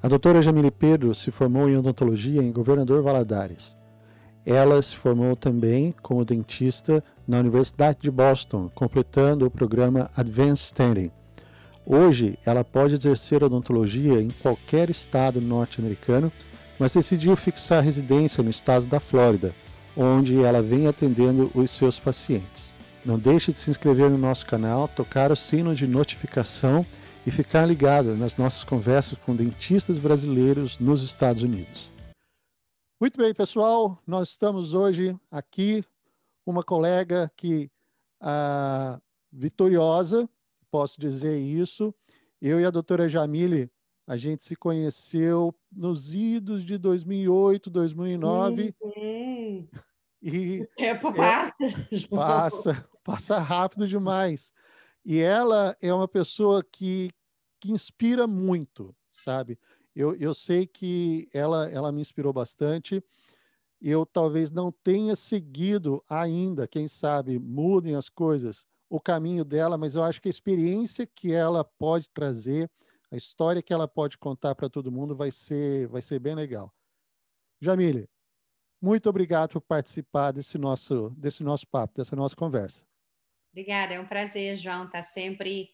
A doutora Jamile Pedro se formou em odontologia em Governador Valadares. Ela se formou também como dentista na Universidade de Boston, completando o programa Advanced Standing. Hoje, ela pode exercer odontologia em qualquer estado norte-americano, mas decidiu fixar residência no estado da Flórida, onde ela vem atendendo os seus pacientes. Não deixe de se inscrever no nosso canal, tocar o sino de notificação e ficar ligado nas nossas conversas com dentistas brasileiros nos Estados Unidos. Muito bem, pessoal, nós estamos hoje aqui com uma colega que a vitoriosa, posso dizer isso. Eu e a doutora Jamile, a gente se conheceu nos idos de 2008, 2009. Uhum. E o tempo passa. É, passa, passa rápido demais. E ela é uma pessoa que, que inspira muito, sabe? Eu, eu sei que ela, ela me inspirou bastante. Eu talvez não tenha seguido ainda, quem sabe mudem as coisas, o caminho dela, mas eu acho que a experiência que ela pode trazer, a história que ela pode contar para todo mundo vai ser, vai ser bem legal. Jamile, muito obrigado por participar desse nosso, desse nosso papo, dessa nossa conversa. Obrigada, é um prazer, João, estar tá sempre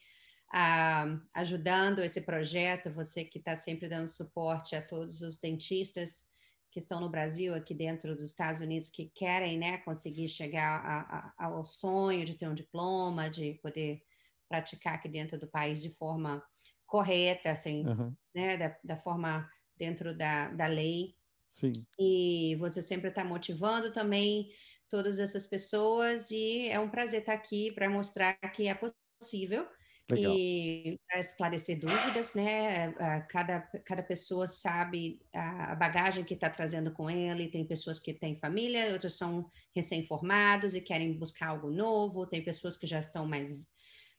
ah, ajudando esse projeto, você que está sempre dando suporte a todos os dentistas que estão no Brasil, aqui dentro dos Estados Unidos, que querem né, conseguir chegar a, a, ao sonho de ter um diploma, de poder praticar aqui dentro do país de forma correta, assim, uhum. né, da, da, forma dentro da, da lei. Sim. E você sempre está motivando também todas essas pessoas e é um prazer estar aqui para mostrar que é possível Legal. e para esclarecer dúvidas, né? Cada, cada pessoa sabe a bagagem que está trazendo com ele. Tem pessoas que têm família, outros são recém-formados e querem buscar algo novo. Tem pessoas que já estão mais,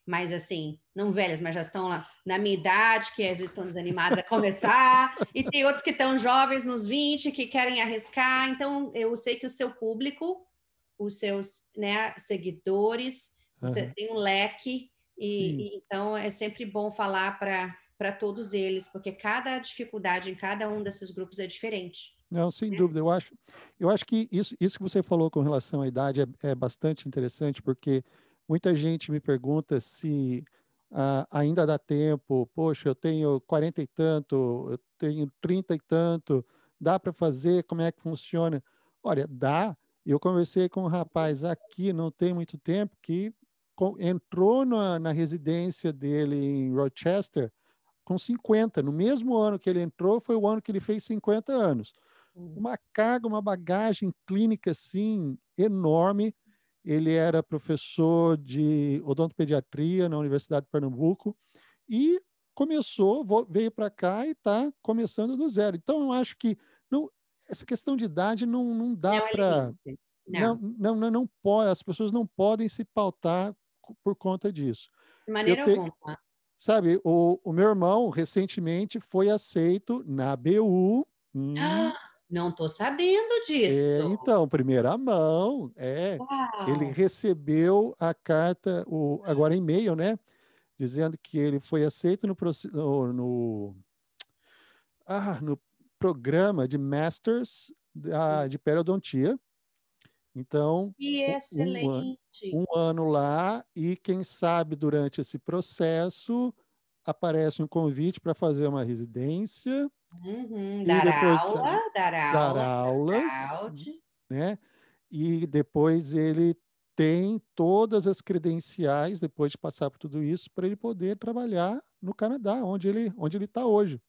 mais assim, não velhas, mas já estão lá na minha idade, que às vezes estão desanimadas a começar. e tem outros que estão jovens, nos 20, que querem arriscar. Então, eu sei que o seu público os seus né, seguidores, você uhum. tem um leque, e, e, então é sempre bom falar para todos eles, porque cada dificuldade em cada um desses grupos é diferente. Não, sem né? dúvida. Eu acho, eu acho que isso, isso que você falou com relação à idade é, é bastante interessante, porque muita gente me pergunta se uh, ainda dá tempo. Poxa, eu tenho 40 e tanto, eu tenho 30 e tanto, dá para fazer? Como é que funciona? Olha, dá, eu conversei com um rapaz aqui, não tem muito tempo, que entrou na, na residência dele em Rochester com 50. No mesmo ano que ele entrou, foi o ano que ele fez 50 anos. Uhum. Uma carga, uma bagagem clínica, assim, enorme. Ele era professor de odontopediatria na Universidade de Pernambuco e começou, veio para cá e está começando do zero. Então, eu acho que não, essa questão de idade não, não dá para. Não. Não, não, não, pode, as pessoas não podem se pautar por conta disso. De maneira te, alguma. Sabe, o, o meu irmão recentemente foi aceito na BU. Hum, não estou sabendo disso. É, então, primeira mão, é. Uau. Ele recebeu a carta, o, agora e-mail, né? Dizendo que ele foi aceito no, no, no, ah, no programa de Masters da, de Periodontia. Então. Um, um, ano lá e quem sabe durante esse processo aparece um convite para fazer uma residência. Uhum, dar, aula, dar, dar aula, dar aulas, né? E depois ele tem todas as credenciais depois de passar por tudo isso para ele poder trabalhar no Canadá, onde ele onde ele está hoje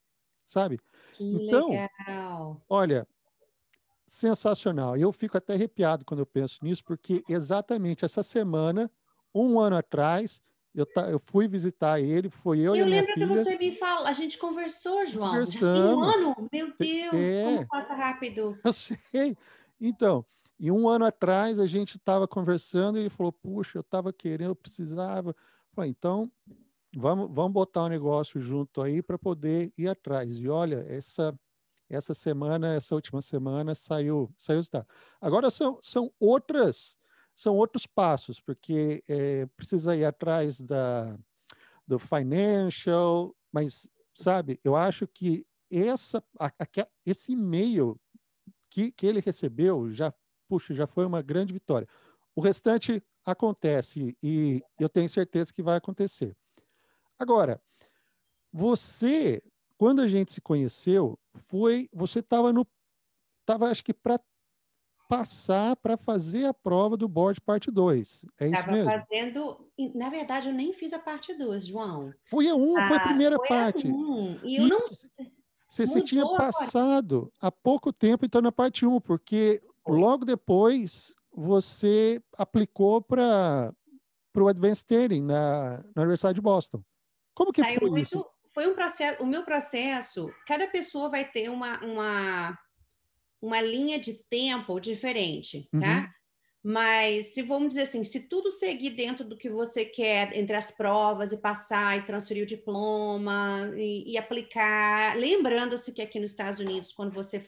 sabe? Que então, legal. olha, sensacional. Eu fico até arrepiado quando eu penso nisso, porque exatamente essa semana, um ano atrás, eu, tá, eu fui visitar ele, foi eu, eu e minha filha. Eu lembro que você me falou, a gente conversou, João. Conversamos. um ano? Meu Deus, é, como passa rápido. Eu sei. Então, e um ano atrás a gente estava conversando e ele falou, puxa, eu estava querendo, eu precisava. Eu falei, então, vamos, vamos botar um negócio junto aí para poder ir atrás. E olha, essa essa semana, essa última semana saiu saiu está. Agora são, são outras são outros passos, porque é, precisa ir atrás da do financial, mas sabe, eu acho que essa, a, a, esse e-mail que, que ele recebeu já, puxa, já foi uma grande vitória. O restante acontece e eu tenho certeza que vai acontecer. Agora, você, quando a gente se conheceu, foi, você estava no, estava acho que para passar para fazer a prova do board parte 2. É isso Tava mesmo? fazendo, na verdade eu nem fiz a parte 2, João. Foi a 1, um, ah, foi a ah, primeira foi parte. A um, e eu e não você, você tinha passado há pouco tempo então na parte 1, um, porque logo depois você aplicou para o Advanced Training na, na Universidade de Boston. Como que Saiu foi muito, isso? Foi um processo, o meu processo, cada pessoa vai ter uma, uma uma linha de tempo diferente, tá? Uhum. Mas se vamos dizer assim, se tudo seguir dentro do que você quer, entre as provas e passar e transferir o diploma e, e aplicar, lembrando-se que aqui nos Estados Unidos, quando você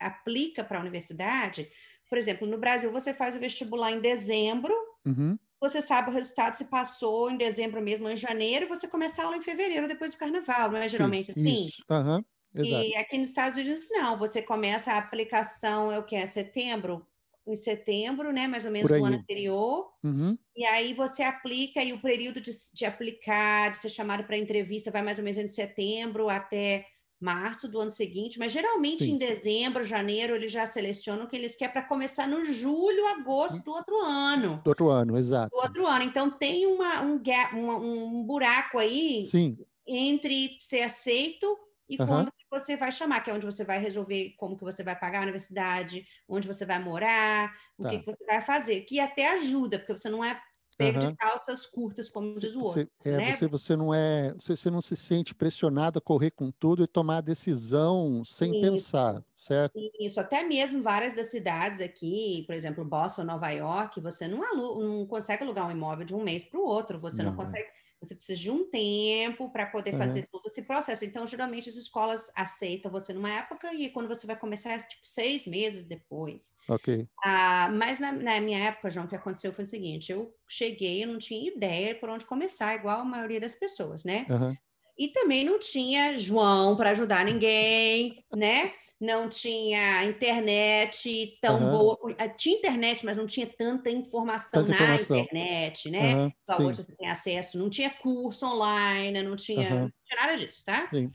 aplica para a universidade, por exemplo, no Brasil você faz o vestibular em dezembro, uhum. Você sabe o resultado se passou em dezembro mesmo ou em janeiro, você começa a aula em fevereiro depois do carnaval, não é geralmente Sim, assim? Isso. Uhum. Exato. E aqui nos Estados Unidos, não. Você começa a aplicação, é o que? É setembro? Em setembro, né? Mais ou menos do ano anterior. Uhum. E aí você aplica, e o período de, de aplicar, de ser chamado para entrevista, vai mais ou menos de setembro até março do ano seguinte, mas geralmente Sim. em dezembro, janeiro, eles já selecionam o que eles querem para começar no julho, agosto do outro ano. Do outro ano, exato. Do outro ano. Então tem uma, um, gap, um, um buraco aí Sim. entre ser aceito e uhum. quando você vai chamar, que é onde você vai resolver como que você vai pagar a universidade, onde você vai morar, o tá. que, que, você vai fazer, que até ajuda, porque você não é pego uhum. de calças curtas, como diz o outro. Você, é, né? você, você não é, você, você não se sente pressionado a correr com tudo e tomar a decisão sem Isso. pensar, certo? Isso, até mesmo várias das cidades aqui, por exemplo, Boston, Nova York, você não, alu não consegue alugar um imóvel de um mês para o outro, você não, não é. consegue. É você precisa de um tempo para poder uhum. fazer todo esse processo. Então, geralmente, as escolas aceitam você numa época e quando você vai começar é tipo seis meses depois. Ok. Ah, mas na, na, minha época, João, o que aconteceu foi o seguinte: eu cheguei, eu não tinha ideia por onde começar, igual a maioria das pessoas, né? Uhum. E também não tinha João para ajudar ninguém, né? não tinha internet tão uhum. boa. Eh, tinha internet, mas não tinha tanta informação tanta na informação. internet, né? Uhum, hoje você tem acesso. Não tinha curso online, não tinha, uhum. não tinha nada disso, tá? Sim.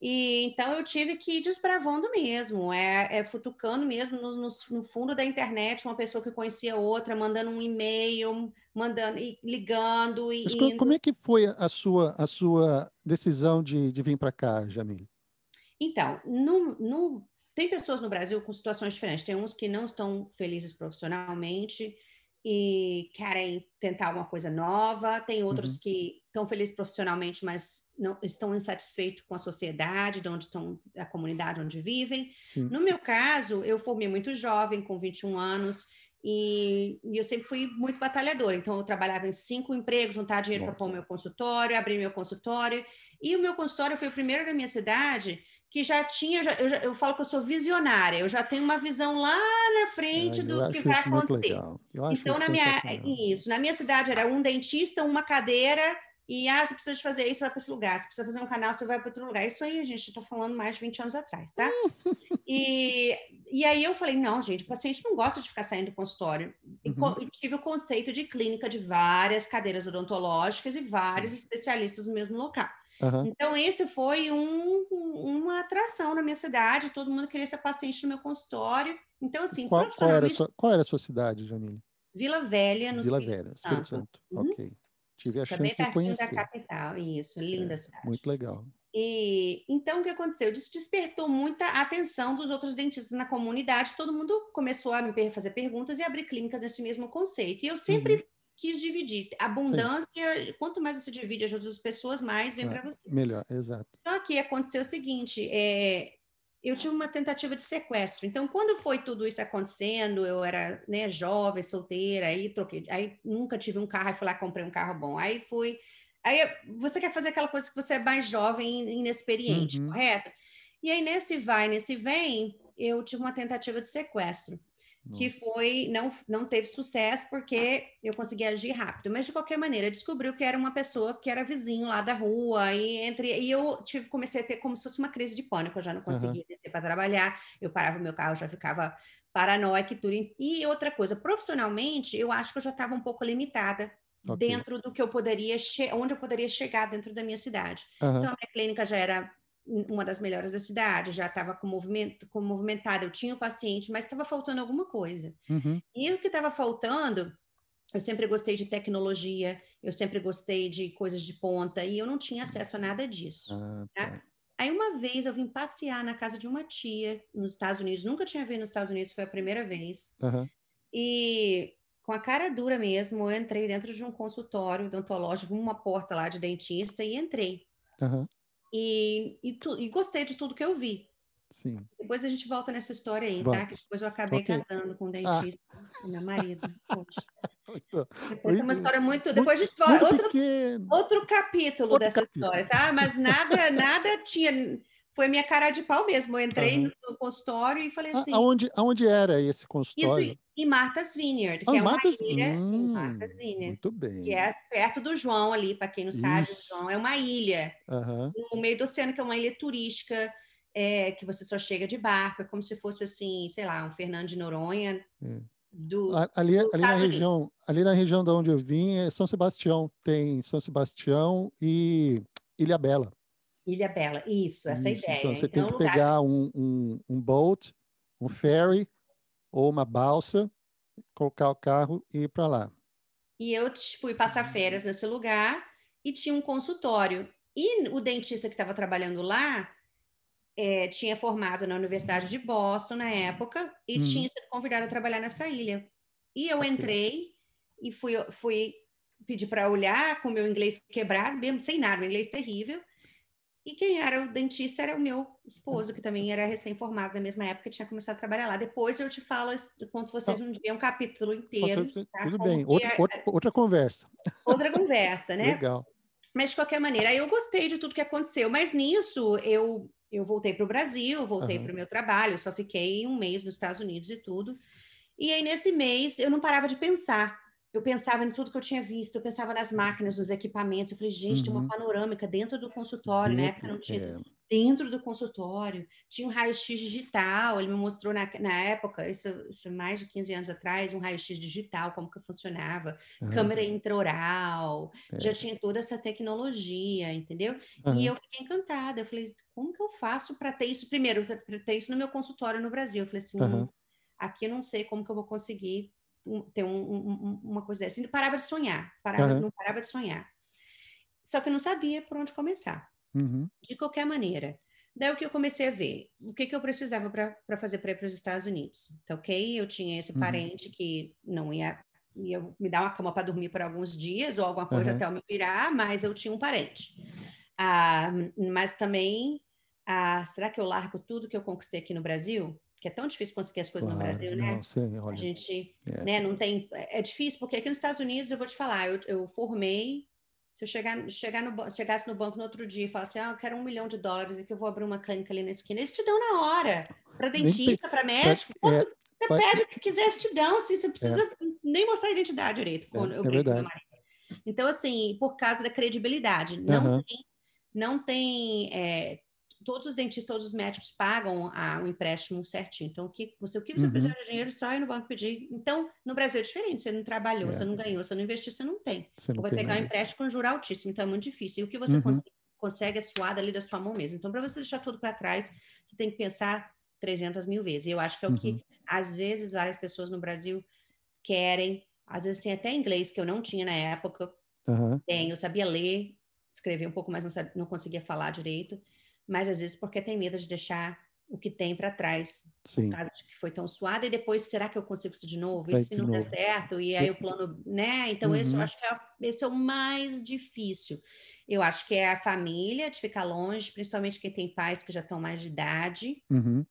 E então eu tive que ir desbravando mesmo, é, é futucando mesmo no, no, no, fundo da internet, uma pessoa que conhecia outra, mandando um e-mail, mandando e ligando. E, Mas como é que foi a sua, a sua decisão de, de vir para cá, Jamile? Então, no, no, tem pessoas no Brasil com situações diferentes. Tem uns que não estão felizes profissionalmente e querem tentar alguma coisa nova. Tem outros uhum. que estão felizes profissionalmente, mas não estão insatisfeitos com a sociedade, de onde estão, a comunidade onde vivem. Sim. No meu caso, eu formei muito jovem, com 21 anos, e, e, eu sempre fui muito batalhadora. Então, eu trabalhava em cinco empregos, juntar dinheiro para pôr meu consultório, abrir meu consultório. E o meu consultório foi o primeiro da minha cidade que já tinha, já, eu, já, eu, falo que eu sou visionária, eu já tenho uma visão lá na frente é, do que vai acontecer. então, na minha, isso, na minha cidade era um dentista, uma cadeira, e ah, você precisa de fazer isso, vai para esse lugar, você precisa fazer um canal, você vai para outro lugar. Isso aí, a gente está falando mais de 20 anos atrás, tá? e, e aí eu falei, não, gente, o paciente não gosta de ficar saindo do consultório. Uhum. E tive o conceito de clínica de várias cadeiras odontológicas e vários Sim. especialistas no mesmo local. Uhum. Então, esse foi um, uma atração na minha cidade, todo mundo queria ser paciente no meu consultório. Então, assim, qual, qual, era, a sua, qual era a sua cidade, Jamile? Vila Velha, no Vila Espírito Velha, Espírito Santo. Uhum. Ok. Tive a Também chance de conhecer. da capital, isso, linda é, cidade. Muito legal. E então o que aconteceu? Isso despertou muita atenção dos outros dentistas na comunidade. Todo mundo começou a me fazer perguntas e abrir clínicas nesse mesmo conceito. E eu sempre uhum quis dividir. Abundância, Sim. quanto mais você divide as outras pessoas, mais vem ah, para você. Melhor, exato. Só que aconteceu o seguinte, é, eu tive uma tentativa de sequestro. Então, quando foi tudo isso acontecendo, eu era né, jovem, solteira, aí troquei, aí nunca tive um carro, aí fui lá comprei um carro bom. Aí fui, aí você quer fazer aquela coisa que você é mais jovem e inexperiente, uhum. correto? E aí nesse vai, nesse vem, eu tive uma tentativa de sequestro. Que foi não não teve sucesso porque eu consegui agir rápido, mas de qualquer maneira descobriu que era uma pessoa que era vizinho lá da rua e entre e eu tive comecei a ter como se fosse uma crise de pânico, eu já não conseguia uhum. descer para trabalhar, eu parava meu carro já ficava paranoica e tudo. E outra coisa, profissionalmente, eu acho que eu já estava um pouco limitada okay. dentro do que eu poderia onde eu poderia chegar dentro da minha cidade. Uhum. Então a minha clínica já era uma das melhores da cidade, já estava com movimento, com movimentada, eu tinha o paciente, mas estava faltando alguma coisa. Uhum. E o que estava faltando, eu sempre gostei de tecnologia, eu sempre gostei de coisas de ponta, e eu não tinha acesso a nada disso. Ah, tá. Tá? Aí uma vez eu vim passear na casa de uma tia nos Estados Unidos, nunca tinha vindo nos Estados Unidos, foi a primeira vez. Uhum. E com a cara dura mesmo, eu entrei dentro de um consultório odontológico, uma porta lá de dentista, e entrei. Uhum. E, e, tu, e gostei de tudo que eu vi. Sim. Depois a gente volta nessa história aí, tá? Vamos. tá? Que depois eu acabei okay. casando com um ah. dentista, ah. meu marido. Poxa. Depois uma história muito. Depois muito, a gente volta. Outro, outro capítulo outro dessa capítulo. história, tá? Mas nada, nada tinha foi minha cara de pau mesmo. Eu entrei uhum. no consultório e falei assim. Aonde, aonde era esse consultório? Isso, em Martha's Vineyard, que ah, é Martha's... uma ilha hum, em Martha's Vineyard. Muito bem. Que é perto do João ali, para quem não sabe, o João é uma ilha uhum. no meio do oceano, que é uma ilha turística. É, que você só chega de barco, é como se fosse assim, sei lá, um Fernando de Noronha, é. Do, ali, ali na região ali na região de onde eu vim é São Sebastião tem São Sebastião e Ilha Bela Ilha Bela, isso, essa isso. ideia. Então, você então, tem que pegar um, um, um boat, um ferry ou uma balsa, colocar o carro e ir para lá. E eu fui passar férias nesse lugar e tinha um consultório. E o dentista que estava trabalhando lá é, tinha formado na Universidade de Boston na época e uhum. tinha sido convidado a trabalhar nessa ilha. E eu entrei e fui, fui pedir para olhar com meu inglês quebrado, mesmo sem nada, meu inglês terrível. E quem era o dentista era o meu esposo, que também era recém-formado na mesma época, tinha começado a trabalhar lá. Depois eu te falo, conto vocês um dia um capítulo inteiro. Tá? Tudo bem, outra, é... outra, outra conversa. Outra conversa, né? Legal. Mas de qualquer maneira, eu gostei de tudo que aconteceu. Mas nisso eu eu voltei para o Brasil, voltei uhum. para o meu trabalho, só fiquei um mês nos Estados Unidos e tudo. E aí, nesse mês, eu não parava de pensar eu pensava em tudo que eu tinha visto, eu pensava nas máquinas, nos equipamentos. Eu falei, gente, uhum. tem uma uhum. panorâmica dentro do consultório, né? Porque não tinha. É. Dentro do consultório, tinha um raio-x digital. Ele me mostrou na, na época, isso, isso mais de 15 anos atrás, um raio-x digital, como que funcionava, uhum. câmera intraoral, é. já tinha toda essa tecnologia, entendeu? Uhum. E eu fiquei encantada. Eu falei, como que eu faço para ter isso? Primeiro, para ter isso no meu consultório no Brasil. Eu falei assim, aqui eu não sei como que eu vou conseguir ter um, um, uma coisa dessa. Ele parava de sonhar, parava, uhum. não parava de sonhar. Só que eu não sabia por onde começar. Uhum. De qualquer maneira. Daí o que eu comecei a ver? O que, que eu precisava para fazer para ir para os Estados Unidos? Tá ok? Eu tinha esse uhum. parente que não ia, ia me dar uma cama para dormir por alguns dias ou alguma coisa até eu me virar, mas eu tinha um parente. Ah, mas também, ah, será que eu largo tudo que eu conquistei aqui no Brasil? Que é tão difícil conseguir as coisas claro, no Brasil, né? Não, sim, olha, a gente, é. né, não tem, é difícil porque aqui nos Estados Unidos eu vou te falar, eu, eu formei, se eu chegar, chegar no, chegasse no banco no outro dia e falasse, ah, eu quero um milhão de dólares e que eu vou abrir uma clínica ali na esquina, eles te dão na hora, para dentista, para médico, é, você pede o que quiser, eles te dão, assim, você precisa é. nem mostrar a identidade direito. É, eu é verdade. Então, assim, por causa da credibilidade, não uhum. tem, não tem é, todos os dentistas, todos os médicos pagam a, um empréstimo certinho. Então, o que você, o que você uhum. precisar de dinheiro, só ir no banco pedir. Então, no Brasil é diferente. Você não trabalhou, é. você não ganhou, você não investiu, você não tem. Você não vai pegar nada. um empréstimo com juro altíssimo. Então, é muito difícil. E o que você uhum. consegue, consegue é suar ali da sua mão mesmo. Então, para você deixar tudo para trás, você tem que pensar 300 mil vezes. E eu acho que é o uhum. que, às vezes, várias pessoas no Brasil querem. Às vezes tem até inglês que eu não tinha na época. Uhum. Tem, eu sabia ler, escrever um pouco, mas não, sabia, não conseguia falar direito mas às vezes porque tem medo de deixar o que tem para trás, Sim. por causa de que foi tão suado, e depois, será que eu consigo isso de novo? E se não der certo? E aí o plano, né? Então, uhum. esse eu uhum. acho que é, esse é o mais difícil. Eu acho que é a família, de ficar longe, principalmente quem tem pais que já estão mais de idade, uhum.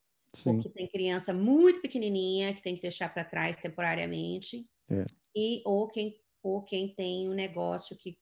ou que tem criança muito pequenininha, que tem que deixar para trás temporariamente, é. e ou quem, ou quem tem um negócio que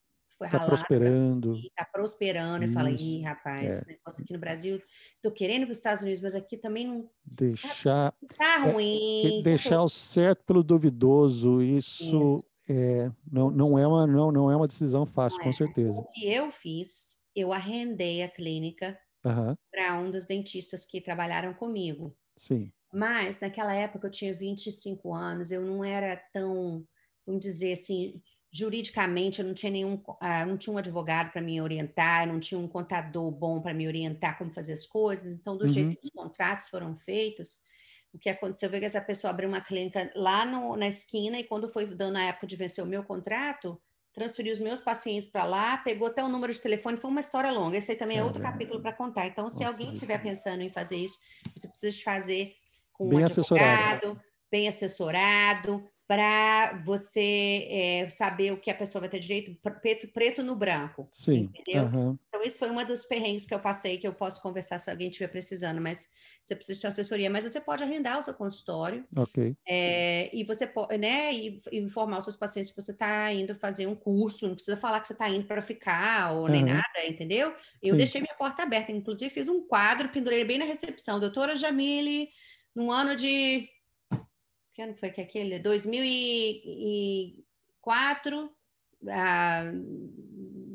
foi tá prosperando. Está prosperando. Isso. E fala, ih, rapaz, é. negócio aqui no Brasil, estou querendo para os Estados Unidos, mas aqui também não. Deixar. Tá ruim. É, deixar o certo pelo duvidoso, isso, isso. É, não, não, é uma, não, não é uma decisão fácil, não com é. certeza. O que eu fiz, eu arrendei a clínica uhum. para um dos dentistas que trabalharam comigo. Sim. Mas naquela época eu tinha 25 anos, eu não era tão, vamos dizer assim, juridicamente eu não tinha nenhum, uh, não tinha um advogado para me orientar, não tinha um contador bom para me orientar como fazer as coisas. Então, do uhum. jeito que os contratos foram feitos, o que aconteceu foi que essa pessoa abriu uma clínica lá no, na esquina e quando foi dando a época de vencer o meu contrato, transferiu os meus pacientes para lá, pegou até o número de telefone, foi uma história longa. Esse aí também é outro capítulo para contar. Então, se Nossa, alguém estiver pensando em fazer isso, você precisa fazer com bem um advogado, assessorado. bem assessorado, para você é, saber o que a pessoa vai ter direito, preto, preto no branco. Sim. Entendeu? Uhum. Então, isso foi uma dos perrengues que eu passei, que eu posso conversar se alguém estiver precisando, mas você precisa de assessoria. Mas você pode arrendar o seu consultório. Ok. É, e você pode, né, e, informar os seus pacientes que você está indo fazer um curso, não precisa falar que você está indo para ficar ou uhum. nem nada, entendeu? Eu Sim. deixei minha porta aberta, inclusive fiz um quadro, pendurei bem na recepção. Doutora Jamile, num ano de que ano foi que é aquele? 2004, ah,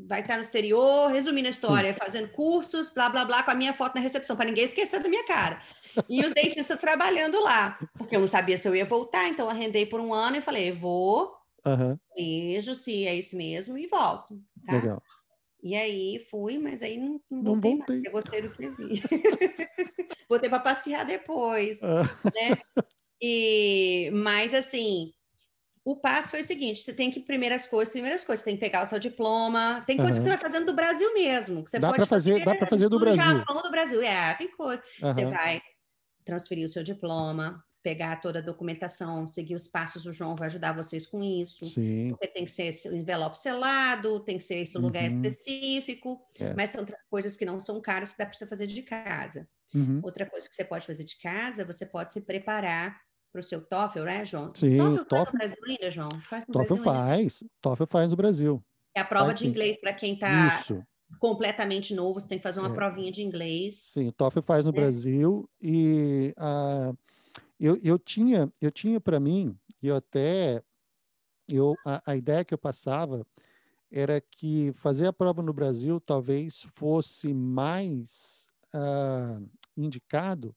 vai estar no exterior, resumindo a história, Sim. fazendo cursos, blá, blá, blá, com a minha foto na recepção, para ninguém esquecer da minha cara. E os dentistas trabalhando lá, porque eu não sabia se eu ia voltar, então arrendei por um ano e falei, vou, uhum. vejo se é isso mesmo e volto. Tá? Legal. E aí fui, mas aí não, não, não voltei, voltei. mais, eu gostei do que vi. voltei para passear depois, ah. né? E, mas assim, o passo foi o seguinte: você tem que, primeiras coisas, primeiras coisas, você tem que pegar o seu diploma. Tem coisas uhum. que você vai fazendo do Brasil mesmo. Que você dá para fazer, dá para fazer do Brasil. Japão, do Brasil, é, tem coisa. Uhum. Você vai transferir o seu diploma, pegar toda a documentação, seguir os passos, o João vai ajudar vocês com isso. Sim. Porque tem que ser esse envelope selado, tem que ser esse lugar uhum. específico, é. mas são coisas que não são caras que dá para você fazer de casa. Uhum. Outra coisa que você pode fazer de casa, você pode se preparar para o seu TOEFL, né, João? Sim, TOEFL, TOEFL faz no Brasil ainda, João? Faz no TOEFL Brasil faz, ainda. TOEFL faz no Brasil. É a prova faz, de sim. inglês para quem está completamente novo, você tem que fazer uma é. provinha de inglês. Sim, o TOEFL faz no é. Brasil e uh, eu, eu tinha, eu tinha para mim, e eu até, eu, a, a ideia que eu passava era que fazer a prova no Brasil talvez fosse mais uh, indicado,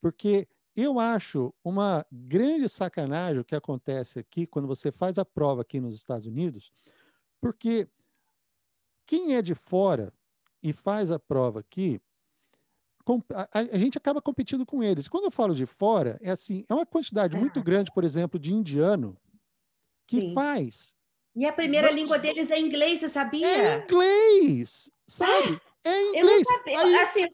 porque eu acho uma grande sacanagem o que acontece aqui quando você faz a prova aqui nos Estados Unidos, porque quem é de fora e faz a prova aqui, a, a, gente acaba competindo com eles. Quando eu falo de fora, é assim, é uma quantidade muito grande, por exemplo, de indiano que Sim. faz. E a primeira língua deles é inglês, você sabia? É inglês, sabe? É inglês. Eu não sabia. Aí, assim, eu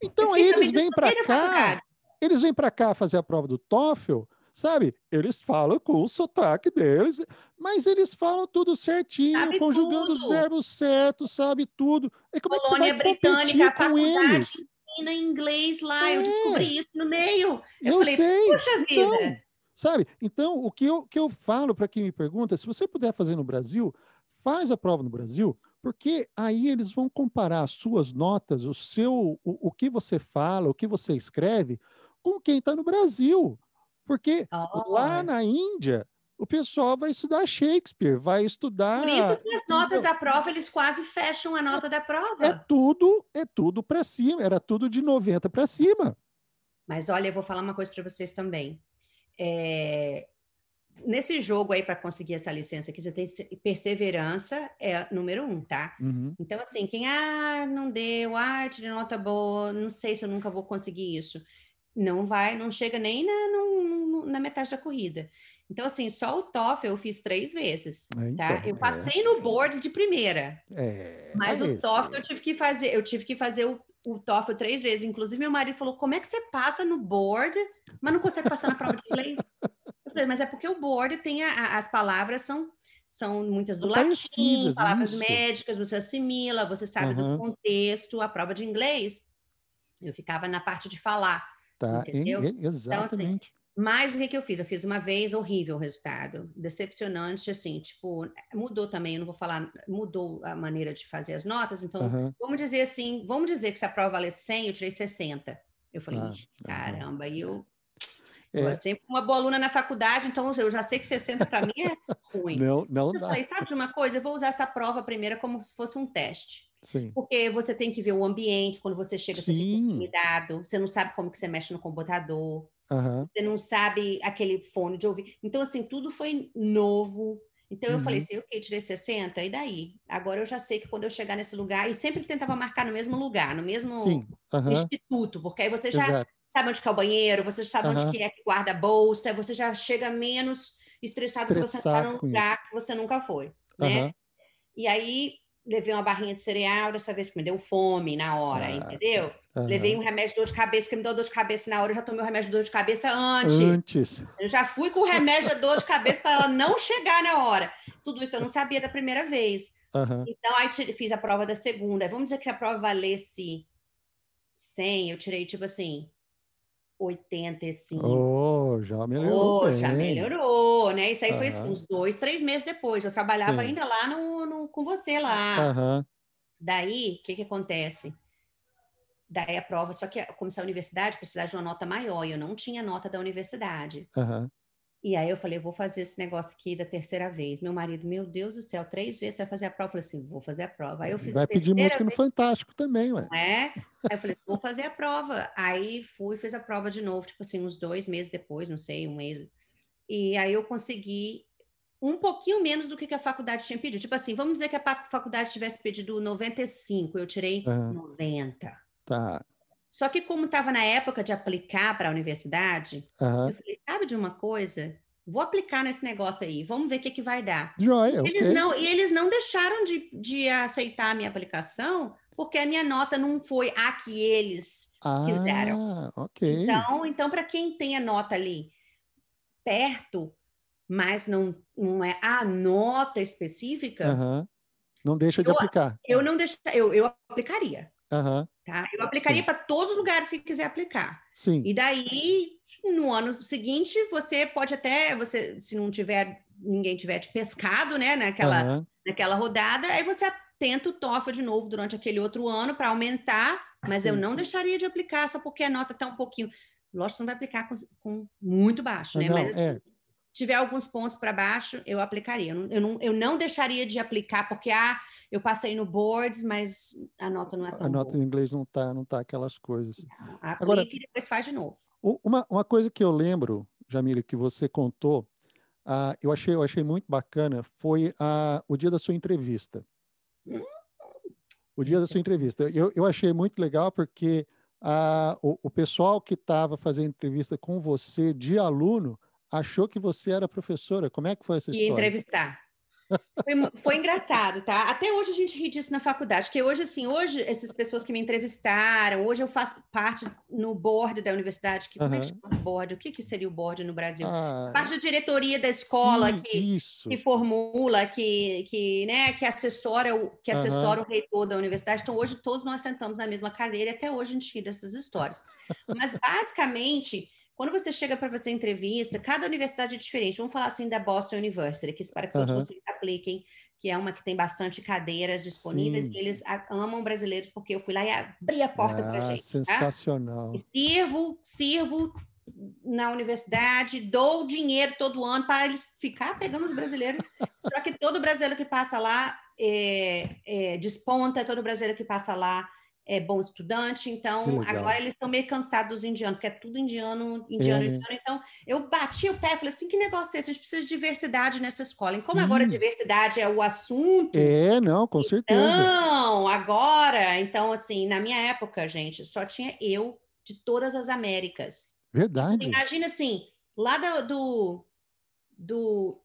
então aí eles vêm para cá. Eles vêm para cá fazer a prova do TOEFL, sabe? Eles falam com o sotaque deles, mas eles falam tudo certinho, sabe conjugando tudo. os verbos certos, sabe tudo. E como Colônia é que você vai Britânica, com eles? ensina inglês lá, é. eu descobri isso no meio. Eu, eu falei, sei. puxa vida. Então, sabe? Então, o que eu, que eu falo para quem me pergunta, se você puder fazer no Brasil, faz a prova no Brasil, porque aí eles vão comparar as suas notas, o seu, o, o que você fala, o que você escreve, com quem está no Brasil. Porque oh. lá na Índia, o pessoal vai estudar Shakespeare, vai estudar. Por isso que as notas da prova, eles quase fecham a nota é, da prova. É tudo, é tudo para cima, era tudo de 90 para cima. Mas olha, eu vou falar uma coisa para vocês também. É... Nesse jogo aí, para conseguir essa licença aqui, você tem perseverança, é número um, tá? Uhum. Então, assim, quem, ah, não deu, ah, tirei nota boa, não sei se eu nunca vou conseguir isso não vai, não chega nem na, no, na metade da corrida. Então, assim, só o TOEFL eu fiz três vezes, é, tá? então, tá? Eu passei é. no boards de primeira, é, mas o TOEFL eu tive que fazer, eu tive que fazer o, o TOEFL três vezes. Inclusive, meu marido falou, como é que você passa no board, mas não consegue passar na prova de inglês? Eu falei, mas é porque o board tem a, a, as palavras são são muitas do latim, palavras isso. médicas, você assimila, você sabe uhum. do contexto, a prova de inglês. Eu ficava na parte de falar. Tá, exatamente. Então, assim, Mas o que, que eu fiz? Eu fiz uma vez, horrível o resultado, decepcionante, assim, tipo, mudou também, eu não vou falar, mudou a maneira de fazer as notas, então, uhum. vamos dizer assim, vamos dizer que se a prova valesse 100, eu tirei 60. Eu falei, ah, caramba, e eu é. Eu sempre uma boa aluna na faculdade, então eu já sei que 60 para mim é ruim. Não, não eu dá. falei, sabe de uma coisa? Eu vou usar essa prova primeira como se fosse um teste. Sim. Porque você tem que ver o ambiente, quando você chega, Sim. você fica intimidado, você não sabe como que você mexe no computador, uhum. você não sabe aquele fone de ouvir. Então, assim, tudo foi novo. Então, eu uhum. falei assim, ok, tirei 60, e daí? Agora eu já sei que quando eu chegar nesse lugar, e sempre tentava marcar no mesmo lugar, no mesmo uhum. instituto, porque aí você já Exato sabe onde é o banheiro, você sabe uhum. onde que é que guarda a bolsa, você já chega menos estressado, estressado que você está num lugar isso. que você nunca foi, né? E aí levei uma barrinha de cereal, dessa vez que me deu fome na hora, ah, entendeu? Uhum. Levei um remédio de dor de cabeça, que me deu dor de cabeça na hora, eu já tomei o remédio de dor de cabeça antes. Antes. Eu já fui com o remédio de dor de cabeça para ela não chegar na hora. Tudo isso eu não sabia da primeira vez. Uhum. Então, aí fiz a prova da segunda. Vamos dizer que a prova valesse 100, eu tirei, tipo assim, 85. Oh, já melhorou. Oh, já melhorou, né? Isso aí uhum. foi assim, uns dois, três meses depois. Eu trabalhava Sim. ainda lá no, no, com você lá. Uhum. Daí, o que, que acontece? Daí a prova, só que como se a universidade precisava de uma nota maior, e eu não tinha nota da universidade. Uhum. E aí eu falei, eu vou fazer esse negócio aqui da terceira vez. Meu marido, meu Deus do céu, três vezes você vai fazer a prova. Eu falei assim, vou fazer a prova. Aí eu fiz Vai pedir música vez. no Fantástico também, ué. É? Aí eu falei, vou fazer a prova. Aí fui, fiz a prova de novo, tipo assim, uns dois meses depois, não sei, um mês. E aí eu consegui um pouquinho menos do que a faculdade tinha pedido. Tipo assim, vamos dizer que a faculdade tivesse pedido 95, eu tirei uhum. 90. Tá. Só que como estava na época de aplicar para a universidade, uhum. eu falei, sabe de uma coisa? Vou aplicar nesse negócio aí, vamos ver o que, que vai dar. Joia, eles okay. não E eles não deixaram de, de aceitar a minha aplicação, porque a minha nota não foi a que eles ah, quiseram. ok. Então, então para quem tem a nota ali perto, mas não, não é a nota específica... Uhum. Não deixa de eu, aplicar. Eu não deixo, eu, eu aplicaria. Uhum. Tá? Eu aplicaria para todos os lugares que quiser aplicar. Sim. E daí, no ano seguinte, você pode até, você, se não tiver, ninguém tiver te pescado, né, naquela, uhum. naquela rodada, aí você tenta o TOEFL de novo durante aquele outro ano para aumentar, mas sim, eu não deixaria de aplicar só porque a nota está um pouquinho. Lógico que não vai aplicar com, com muito baixo, né? Não, mas assim, é tiver alguns pontos para baixo, eu aplicaria. Eu não, eu não, deixaria de aplicar, porque ah, eu passei no boards, mas a nota não é tão A nota boa. em inglês não está não tá aquelas coisas. Aplique Agora, e depois faz de novo. Uma, uma coisa que eu lembro, Jamile, que você contou, uh, eu, achei, eu achei muito bacana, foi uh, o dia da sua entrevista. Hum, o dia da sua entrevista. Eu, eu achei muito legal porque uh, o, o pessoal que estava fazendo entrevista com você de aluno achou que você era professora. Como é que foi essa história? E entrevistar. Foi, foi, engraçado, tá? Até hoje a gente ri disso na faculdade, porque hoje, assim, hoje essas pessoas que me entrevistaram, hoje eu faço parte no board da universidade, que, uhum. como é que chama o board? O que, que seria o board no Brasil? Ah, parte da diretoria da escola sim, que, que, formula, que, que, né, que assessora, o, que assessora uhum. o reitor da universidade. Então, hoje todos nós sentamos na mesma cadeira e até hoje a gente ri dessas histórias. Mas, basicamente quando você chega para fazer entrevista, cada universidade é diferente. Vamos falar assim da Boston University, que espero que todos uhum. vocês apliquem, que é uma que tem bastante cadeiras disponíveis Sim. e eles amam brasileiros porque eu fui lá e abri a porta ah, para gente. Tá? Sensacional. Tá? sirvo, sirvo na universidade, dou dinheiro todo ano para eles ficar pegando os brasileiros. Só que todo brasileiro que passa lá é, é, desponta, todo brasileiro que passa lá é bom estudante, então agora eles estão meio cansados dos indianos, porque é tudo indiano, indiano, é, né? indiano. Então eu bati o pé e falei assim: que negócio é esse? A gente precisa de diversidade nessa escola. E como Sim. agora diversidade é o assunto. É, não, com certeza. Não, agora, então, assim, na minha época, gente, só tinha eu de todas as Américas. Verdade. Tipo, imagina assim, lá do. do,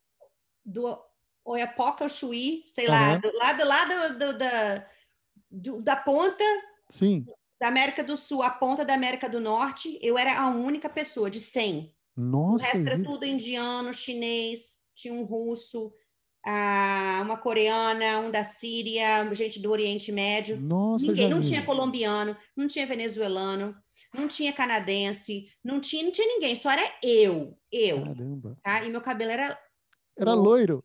do Oiapoca, Chuí, sei uhum. lá, do, lá do lado do, da, do, da ponta Sim. Da América do Sul, a ponta da América do Norte, eu era a única pessoa de 100. Nossa. O resto era tudo indiano, chinês, tinha um russo, uma coreana, um da Síria, gente do Oriente Médio. Nossa, Ninguém, não tinha colombiano, não tinha venezuelano, não tinha canadense, não tinha, não tinha ninguém, só era eu, eu. Caramba. Tá? E meu cabelo era era loiro.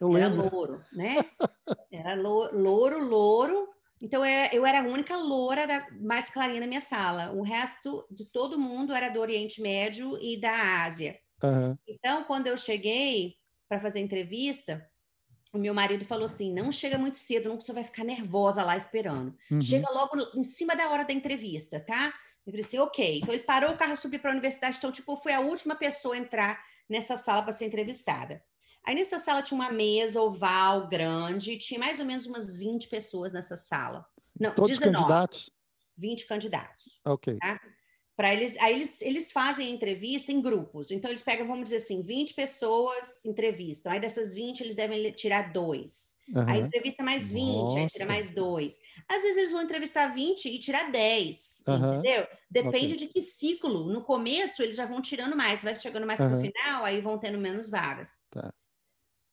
Eu era lembro. louro, né? Era lo- louro, louro. Então eu, eu era a única loura da, mais clarinha na minha sala. O resto de todo mundo era do Oriente Médio e da Ásia. Aham. Então, quando eu cheguei para fazer a entrevista, o meu marido falou assim: não chega muito cedo, não que você vai ficar nervosa lá esperando. Uhum. Chega logo em cima da hora da entrevista, tá? Eu falei assim, ok. Então ele parou o carro, subiu para a universidade. Então, tipo, foi a última pessoa a entrar nessa sala para ser entrevistada. Aí nessa sala tinha uma mesa oval grande, tinha mais ou menos umas 20 pessoas nessa sala. Não, Todos 19, candidatos? 20 candidatos Ok. para eles, aí eles, eles fazem a entrevista em grupos. Então, eles pegam, vamos dizer assim, 20 pessoas entrevistam. Aí, dessas 20, eles devem tirar dois. Aí, Aham. entrevista mais 20, aí tira Nossa. mais dois. Às vezes, eles vão entrevistar 20 e tirar 10, Aham. entendeu? Depende Ok. de que ciclo. No começo, eles já vão tirando mais. Vai chegando mais para o final, aí vão tendo menos vagas. Tá.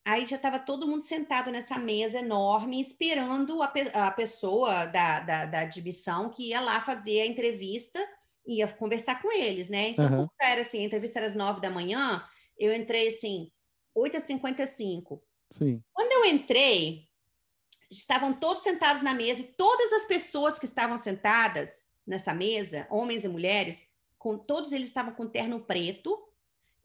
Aí já estava todo mundo sentado nessa mesa enorme, esperando a, pe- a pessoa da, da, da admissão que ia lá fazer a entrevista, ia conversar com eles, né? Então, como era assim, a entrevista era às nove da manhã, eu entrei assim, 8h55. Sim. Quando eu entrei, estavam todos sentados na mesa e todas as pessoas que estavam sentadas nessa mesa, homens e mulheres, com todos eles estavam com terno preto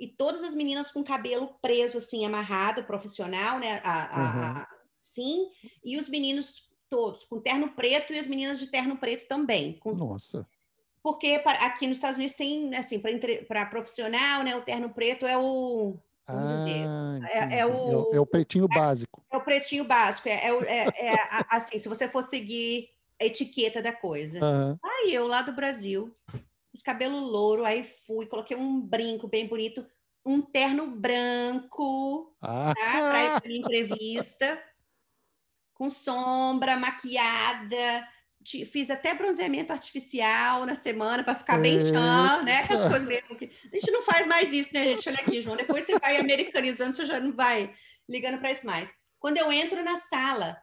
e todas as meninas com cabelo preso assim, amarrado, profissional, né? A, Uhum. a- sim, e os meninos todos com terno preto e as meninas de terno preto também, com Nossa. porque aqui nos Estados Unidos tem, assim, para profissional, né? O terno preto é o, Ah, é- é entendi. o- é o pretinho básico. é o pretinho básico. É, é é- é assim, se você for seguir a etiqueta da coisa. Aham. Aí eu lá do Brasil, esse cabelo louro, aí fui, coloquei um brinco bem bonito, um terno branco, Ah, tá? Para ir entrevista, com sombra, maquiada. Fiz até bronzeamento artificial na semana para ficar bem tchan, né? Aquelas coisas mesmo que. A gente não faz mais isso, né, gente? Olha aqui, João. Depois você vai americanizando, você já não vai ligando para isso mais. Quando eu entro na sala,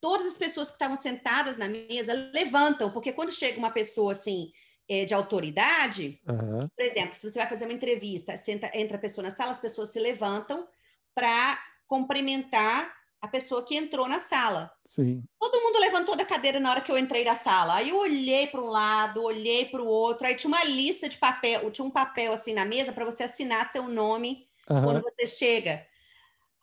todas as pessoas que estavam sentadas na mesa levantam, porque quando chega uma pessoa assim de autoridade, aham. por exemplo, se você vai fazer uma entrevista, senta, entra a pessoa na sala, as pessoas se levantam para cumprimentar a pessoa que entrou na sala. Sim. Todo mundo levantou da cadeira na hora que eu entrei na sala. Aí eu olhei para um lado, olhei para o outro. Aí tinha uma lista de papel, tinha um papel assim na mesa para você assinar seu nome quando Aham. você chega.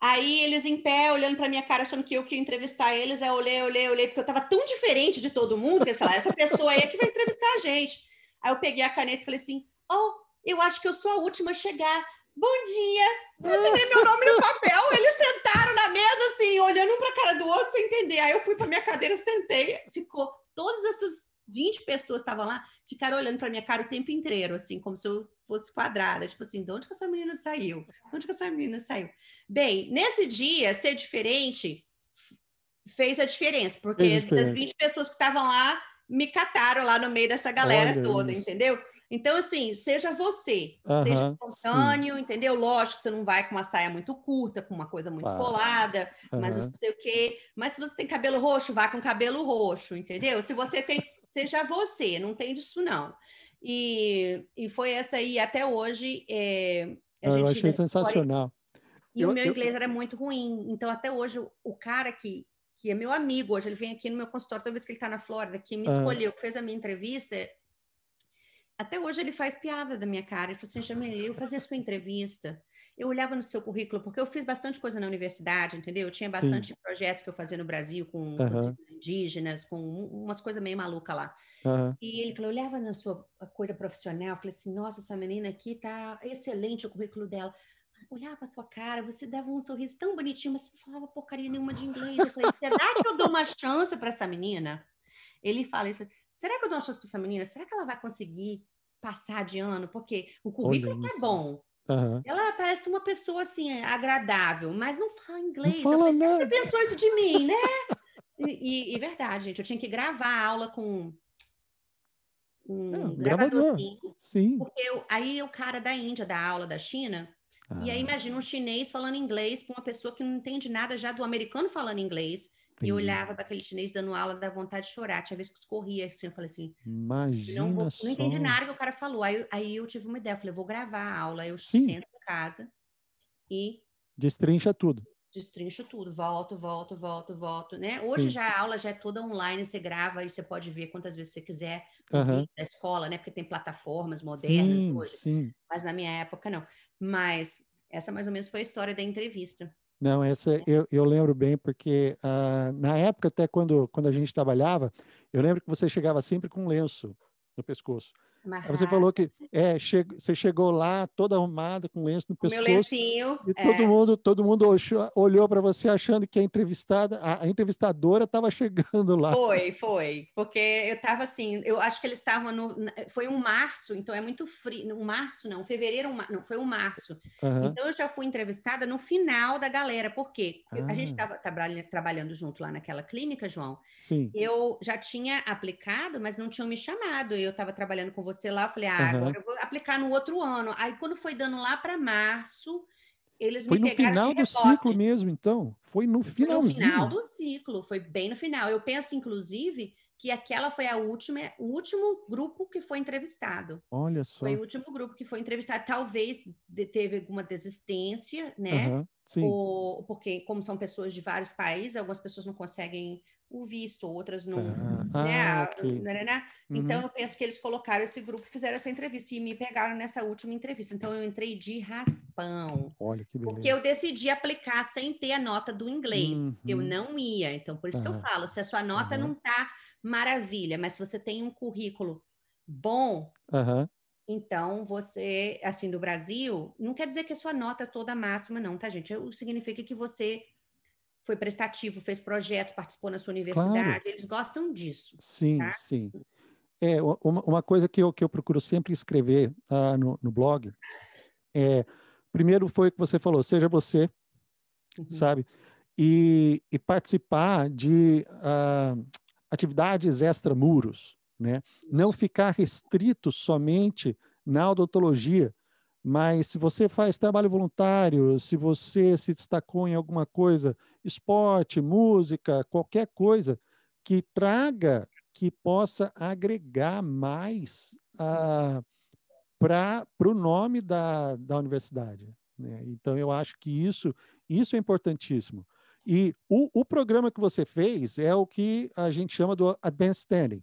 Aí eles em pé, olhando para minha cara, achando que eu queria entrevistar eles. Aí eu olhei, olhei, olhei, porque eu estava tão diferente de todo mundo que eles falaram, essa pessoa aí é que vai entrevistar a gente. Aí eu peguei a caneta e falei assim: Oh, eu acho que eu sou a última a chegar. Bom dia! Assinei meu nome no papel. Eles sentaram na mesa, assim, olhando um para a cara do outro, sem entender. Aí eu fui para minha cadeira, sentei, ficou. Todas essas 20 pessoas que estavam lá, ficaram olhando para minha cara o tempo inteiro, assim, como se eu fosse quadrada. Tipo assim, de onde que essa menina saiu? De onde que essa menina saiu? Bem, nesse dia, ser diferente fez a diferença, porque diferença. das 20 pessoas que estavam lá, me cataram lá no meio dessa galera Olha toda, isso. entendeu? Então, assim, seja você, seja Aham, espontâneo, entendeu? Lógico que você não vai com uma saia muito curta, com uma coisa muito Claro. colada, mas aham. não sei o quê. Mas se você tem cabelo roxo, vá com cabelo roxo, entendeu? Se você tem, seja você, não tem disso não. E, e foi essa aí até hoje. é, Eu achei sensacional. E Eu- o meu eu- inglês era muito ruim. Então, até hoje, o cara que, que é meu amigo, hoje ele vem aqui no meu consultório, toda vez que ele está na Flórida, que me Aham. escolheu, que fez a minha entrevista, até hoje ele faz piada da minha cara. Ele falou assim, Jamile, eu fazia a sua entrevista, eu olhava no seu currículo, porque eu fiz bastante coisa na universidade, entendeu? Eu tinha bastante projetos que eu fazia no Brasil com, indígenas, com um- umas coisas meio malucas lá. E ele falou, olhava na sua coisa profissional, eu falei assim, nossa, essa menina aqui tá excelente o currículo dela. Olhava para sua cara, você dava um sorriso tão bonitinho, mas você não falava porcaria nenhuma de inglês. Eu falei, será que eu dou uma chance para essa menina? Ele fala isso, será que eu dou uma chance para essa menina? Será que ela vai conseguir passar de ano? Porque o currículo Olha é isso. bom. Aham. Ela parece uma pessoa assim, agradável, mas não fala Não inglês. Eu fala falei, você pensou isso de mim, né? E, e- e verdade, gente, eu tinha que gravar a aula com um É, gravadorzinho. Sim. Porque eu- aí o cara da Índia dá aula da China, e aí Ah, imagina um chinês falando inglês com uma pessoa que não entende nada já do americano falando inglês. Entendi. E eu olhava para aquele chinês dando aula, da vontade de chorar. Tinha vezes que escorria, assim, eu falei assim... Imagina não, vou, não entendi nada que o cara falou. Aí, aí eu tive uma ideia, eu falei, eu vou gravar a aula. Eu Sim. sento em casa e... Destrincha tudo. Destrincho tudo. Volto, volto, volto, volto, né? Hoje Sim. já a aula já é toda online, você grava e você pode ver quantas vezes você quiser uhum. da escola, né? Porque tem plataformas modernas sim. Sim. Mas na minha época, não. Mas essa mais ou menos foi a história da entrevista. Não, essa eu, eu lembro bem, porque uh, na época, até quando, quando a gente trabalhava, eu lembro que você chegava sempre com um lenço no pescoço. Você falou que é, che você chegou lá toda arrumada, com lenço no pescoço. Meu lencinho. E é. todo mundo, todo mundo olhou para você achando que a entrevistada, a, a entrevistadora estava chegando lá. Foi, foi. Porque eu estava assim, eu acho que eles estavam no. Foi um março, então é muito frio. Um março, não, fevereiro, um, não, foi um março. Uhum. Então eu já fui entrevistada no final da galera. Por quê? Ah. A gente estava ah. trabalha, trabalhando junto lá naquela clínica, João. Sim. Eu já tinha aplicado, mas não tinham me chamado. Eu estava trabalhando com você você lá, eu falei, ah, uhum. agora eu vou aplicar no outro ano. Aí quando foi dando lá para março, eles foi me no final do ciclo mesmo, então? Foi no finalzinho. Foi no final do ciclo, foi bem no final. Eu penso, inclusive, que aquela foi a última, o último grupo que foi entrevistado. Olha só. Foi o último grupo que foi entrevistado. Talvez teve alguma desistência, né? Uhum, sim. Ou, porque, como são pessoas de vários países, algumas pessoas não conseguem o visto, outras não. Ah, né? Ah, okay. né? Uhum. Então, eu penso que eles colocaram esse grupo, fizeram essa entrevista e me pegaram nessa última entrevista. Então, eu entrei de raspão. Olha que beleza. Porque eu decidi aplicar sem ter a nota do inglês. Uhum. Eu não ia. Então, por isso que eu falo: se a sua nota não tá maravilha, mas se você tem um currículo bom. Então, você, assim, do Brasil, não quer dizer que a sua nota é toda máxima, não, tá, gente? Significa que você foi prestativo, fez projetos, participou na sua universidade, claro. eles gostam disso. Sim, tá? sim. É, uma, uma coisa que eu, que eu procuro sempre escrever uh, no, no blog é, primeiro foi o que você falou, seja você, uhum. sabe? E, e, participar de uh, atividades extramuros, né? Não ficar restrito somente na odontologia, mas se você faz trabalho voluntário, se você se destacou em alguma coisa, esporte, música, qualquer coisa que traga, que possa agregar mais ah, para o nome da, da universidade. Né? Então, eu acho que isso, isso é importantíssimo. E o, o programa que você fez é o que a gente chama do Advanced Standing,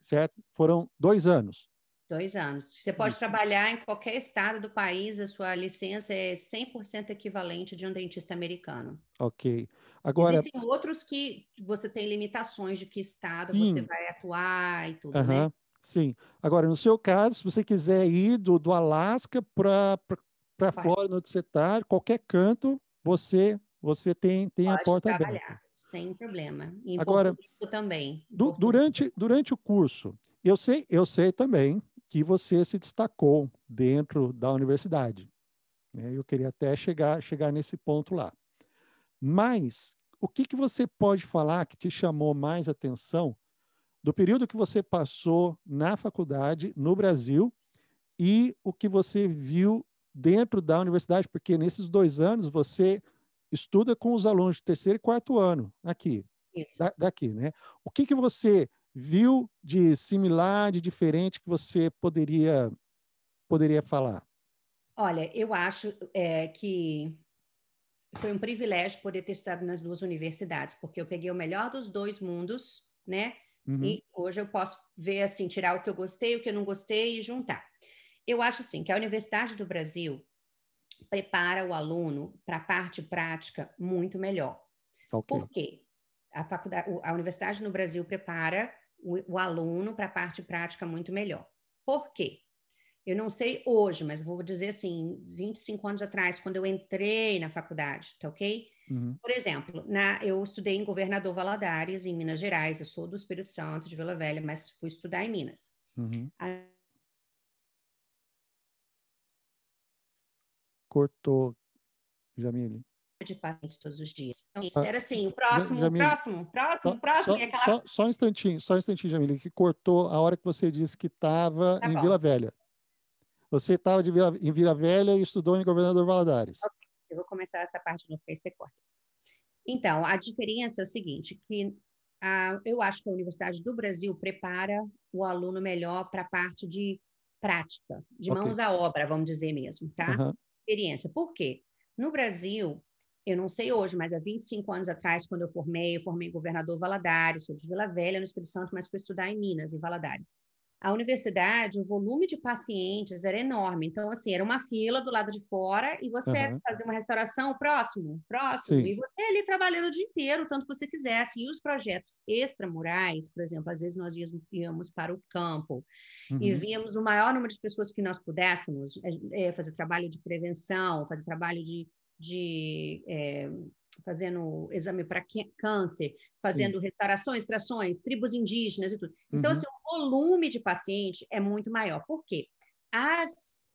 certo? Foram dois anos. Dois anos. Você pode Isso. trabalhar em qualquer estado do país, a sua licença é 100% equivalente de um dentista americano. Ok. Agora... Existem outros que você tem limitações de que estado Sim. você vai atuar e tudo, uhum. né? Sim. Agora, no seu caso, se você quiser ir do, do Alasca para a Flórida, onde você está, qualquer canto, você você tem, tem a porta trabalhar, aberta. Sem problema. Em Agora, também. Du, durante, durante o curso, eu sei, eu sei também que você se destacou dentro da universidade. Né? Eu queria até chegar, chegar nesse ponto lá. Mas o que, que você pode falar que te chamou mais atenção do período que você passou na faculdade no Brasil e o que você viu dentro da universidade? Porque nesses dois anos você estuda com os alunos de terceiro e quarto ano aqui, da, daqui, né? O que, que você viu de similar, de diferente que você poderia poderia falar? Olha, eu acho é, que foi um privilégio poder ter estudado nas duas universidades, porque eu peguei o melhor dos dois mundos, né? Uhum. E hoje eu posso ver assim, tirar o que eu gostei, o que eu não gostei e juntar. Eu acho assim que a Universidade do Brasil prepara o aluno para a parte prática muito melhor. Okay. Por quê? A, faculdade, a universidade no Brasil prepara o, o aluno para a parte prática muito melhor. Por quê? Eu não sei hoje, mas vou dizer assim, 25 anos atrás, quando eu entrei na faculdade, tá ok? Uhum. Por exemplo, na, eu estudei em Governador Valadares, em Minas Gerais. Eu sou do Espírito Santo, de Vila Velha, mas fui estudar em Minas. Uhum. Cortou, Jamile de patentes todos os dias. Então, isso ah, era assim, o próximo, Jamile, próximo, próximo, só, próximo. Só, aquela... só, só, um instantinho, só um instantinho, Jamile, que cortou a hora que você disse que estava tá em bom. Vila Velha. Você estava em Vila Velha e estudou em Governador Valadares. Okay. Eu vou começar essa parte no Face. Então, a diferença é o seguinte, que a, eu acho que a Universidade do Brasil prepara o aluno melhor para a parte de prática, de okay. mãos à obra, vamos dizer mesmo, tá? Uhum. Experiência. Por quê? No Brasil, eu não sei hoje, mas há 25 anos atrás, quando eu formei, eu formei governador Valadares, sou de Vila Velha, no Espírito Santo, mas fui estudar em Minas, em Valadares a universidade, o volume de pacientes era enorme. Então, assim, era uma fila do lado de fora e você uhum. fazia uma restauração, próximo, próximo, Sim. e você ali trabalhando o dia inteiro, tanto que você quisesse. E os projetos extramurais, por exemplo, às vezes nós íamos para o campo uhum. e víamos o maior número de pessoas que nós pudéssemos é, fazer trabalho de prevenção, fazer trabalho de, de é, fazendo exame para câncer, fazendo Sim. restaurações, extrações, tribos indígenas e tudo. Então, uhum. assim, o volume de paciente é muito maior. Por quê? As,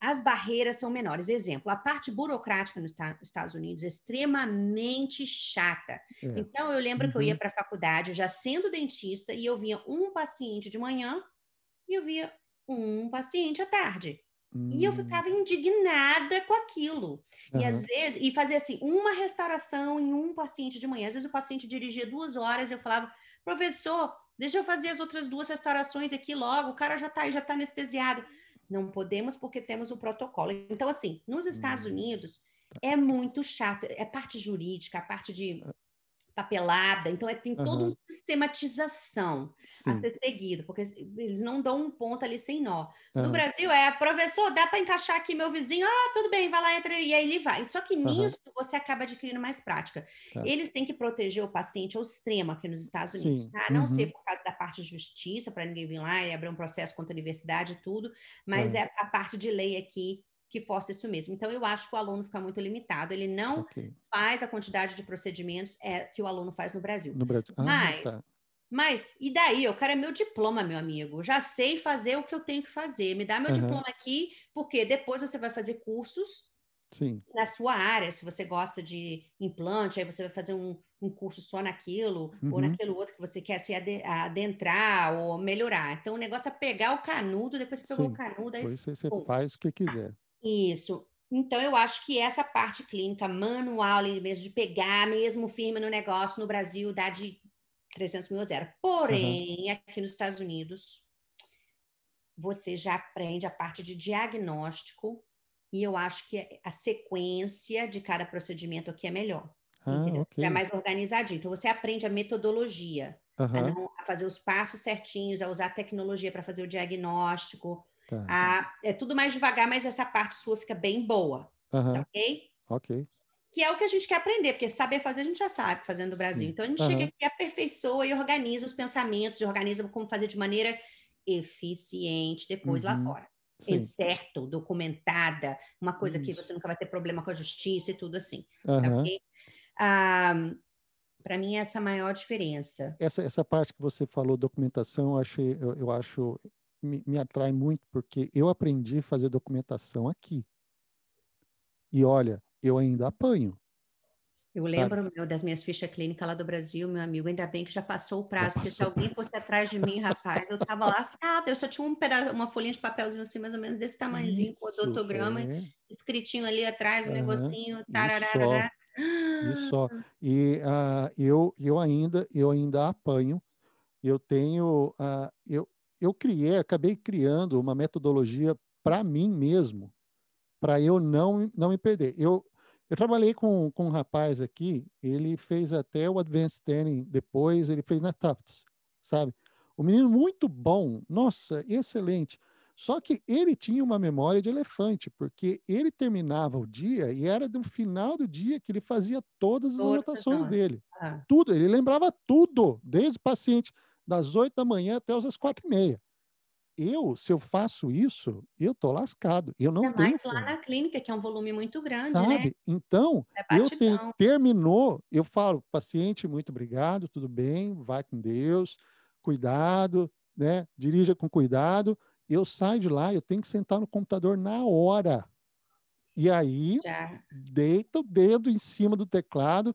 as barreiras são menores. Exemplo, a parte burocrática nos Estados Unidos é extremamente chata. É. Então, eu lembro uhum. que eu ia uhum. para a faculdade já sendo dentista e eu via um paciente de manhã e eu via um paciente à tarde. E eu hum. ficava indignada com aquilo. Uhum. E às vezes, e fazia assim, uma restauração em um paciente de manhã. Às vezes o paciente dirigia duas horas e eu falava, professor, deixa eu fazer as outras duas restaurações aqui logo, o cara já tá aí, já tá anestesiado. Não podemos porque temos o protocolo. Então, assim, nos Estados uhum. Unidos é muito chato, é parte jurídica, a parte de ah papelada, então é, tem toda uhum. uma sistematização Sim. a ser seguido, porque eles não dão um ponto ali sem nó. Uhum. No Brasil é, professor, dá para encaixar aqui meu vizinho? Ah, tudo bem, vai lá, entra e aí ele vai. Só que nisso uhum. você acaba adquirindo mais prática. Tá. Eles têm que proteger o paciente ao extremo aqui nos Estados Unidos, Sim. tá? Não uhum. ser por causa da parte de justiça, para ninguém vir lá e abrir um processo contra a universidade e tudo, mas é a parte de lei aqui que força isso mesmo. Então, eu acho que o aluno fica muito limitado, ele não okay. faz a quantidade de procedimentos é, que o aluno faz no Brasil. No Brasil. Ah, mas, tá. mas, e daí? Eu quero é meu diploma, meu amigo. Já sei fazer o que eu tenho que fazer. Me dá meu uhum. diploma aqui, porque depois você vai fazer cursos Sim. na sua área. Se você gosta de implante, aí você vai fazer um, um curso só naquilo, uhum. ou naquele outro que você quer se adentrar ou melhorar. Então, o negócio é pegar o canudo, depois que pegou Sim. o canudo... Aí depois você faz o que quiser. Isso. Então, eu acho que essa parte clínica manual, mesmo, de pegar mesmo firme no negócio no Brasil, dá de 300 mil a zero. Porém, uhum. aqui nos Estados Unidos, você já aprende a parte de diagnóstico e eu acho que a sequência de cada procedimento aqui é melhor. Ah, okay. É mais organizadinho. Então, você aprende a metodologia, uhum. a, não, a fazer os passos certinhos, a usar a tecnologia para fazer o diagnóstico, Tá. Ah, é tudo mais devagar, mas essa parte sua fica bem boa. Uhum. Ok? Ok. Que é o que a gente quer aprender, porque saber fazer a gente já sabe fazendo no Brasil. Sim. Então a gente uhum. chega aqui, aperfeiçoa e organiza os pensamentos, organiza como fazer de maneira eficiente depois uhum. lá fora. Sim. Certo, documentada, uma coisa Isso. que você nunca vai ter problema com a justiça e tudo assim. Uhum. Okay? Ah, para mim, essa é a maior diferença. Essa, essa parte que você falou, documentação, eu, achei, eu, eu acho me, me atrai muito porque eu aprendi a fazer documentação aqui. E olha, eu ainda apanho. Eu lembro meu, das minhas fichas clínicas lá do Brasil, meu amigo, ainda bem que já passou o prazo, porque se alguém fosse atrás de mim, rapaz, eu tava lascada, eu só tinha um uma folhinha de papelzinho assim, mais ou menos desse tamanhozinho, com o odontograma, é. escritinho ali atrás, o um uhum. negocinho, tararara. Isso só. E uh, eu, eu, ainda, eu ainda apanho, eu tenho, uh, eu, eu criei, acabei criando uma metodologia para mim mesmo, para eu não, não me perder. Eu, eu trabalhei com, com um rapaz aqui, ele fez até o Advanced Training, depois ele fez na Tufts, sabe? O menino muito bom, nossa, excelente. Só que ele tinha uma memória de elefante, porque ele terminava o dia e era do final do dia que ele fazia todas as anotações dele. Ah. Tudo, ele lembrava tudo, desde o paciente das oito da manhã até as quatro e meia. Eu, se eu faço isso, eu tô lascado. Eu não é tenho. mais lá na clínica, que é um volume muito grande, né? Sabe? né? Então, é eu tenho, terminou, eu falo, paciente, muito obrigado, tudo bem, vai com Deus, cuidado, né? Dirija com cuidado. Eu saio de lá, eu tenho que sentar no computador na hora. E aí, Já. deita o dedo em cima do teclado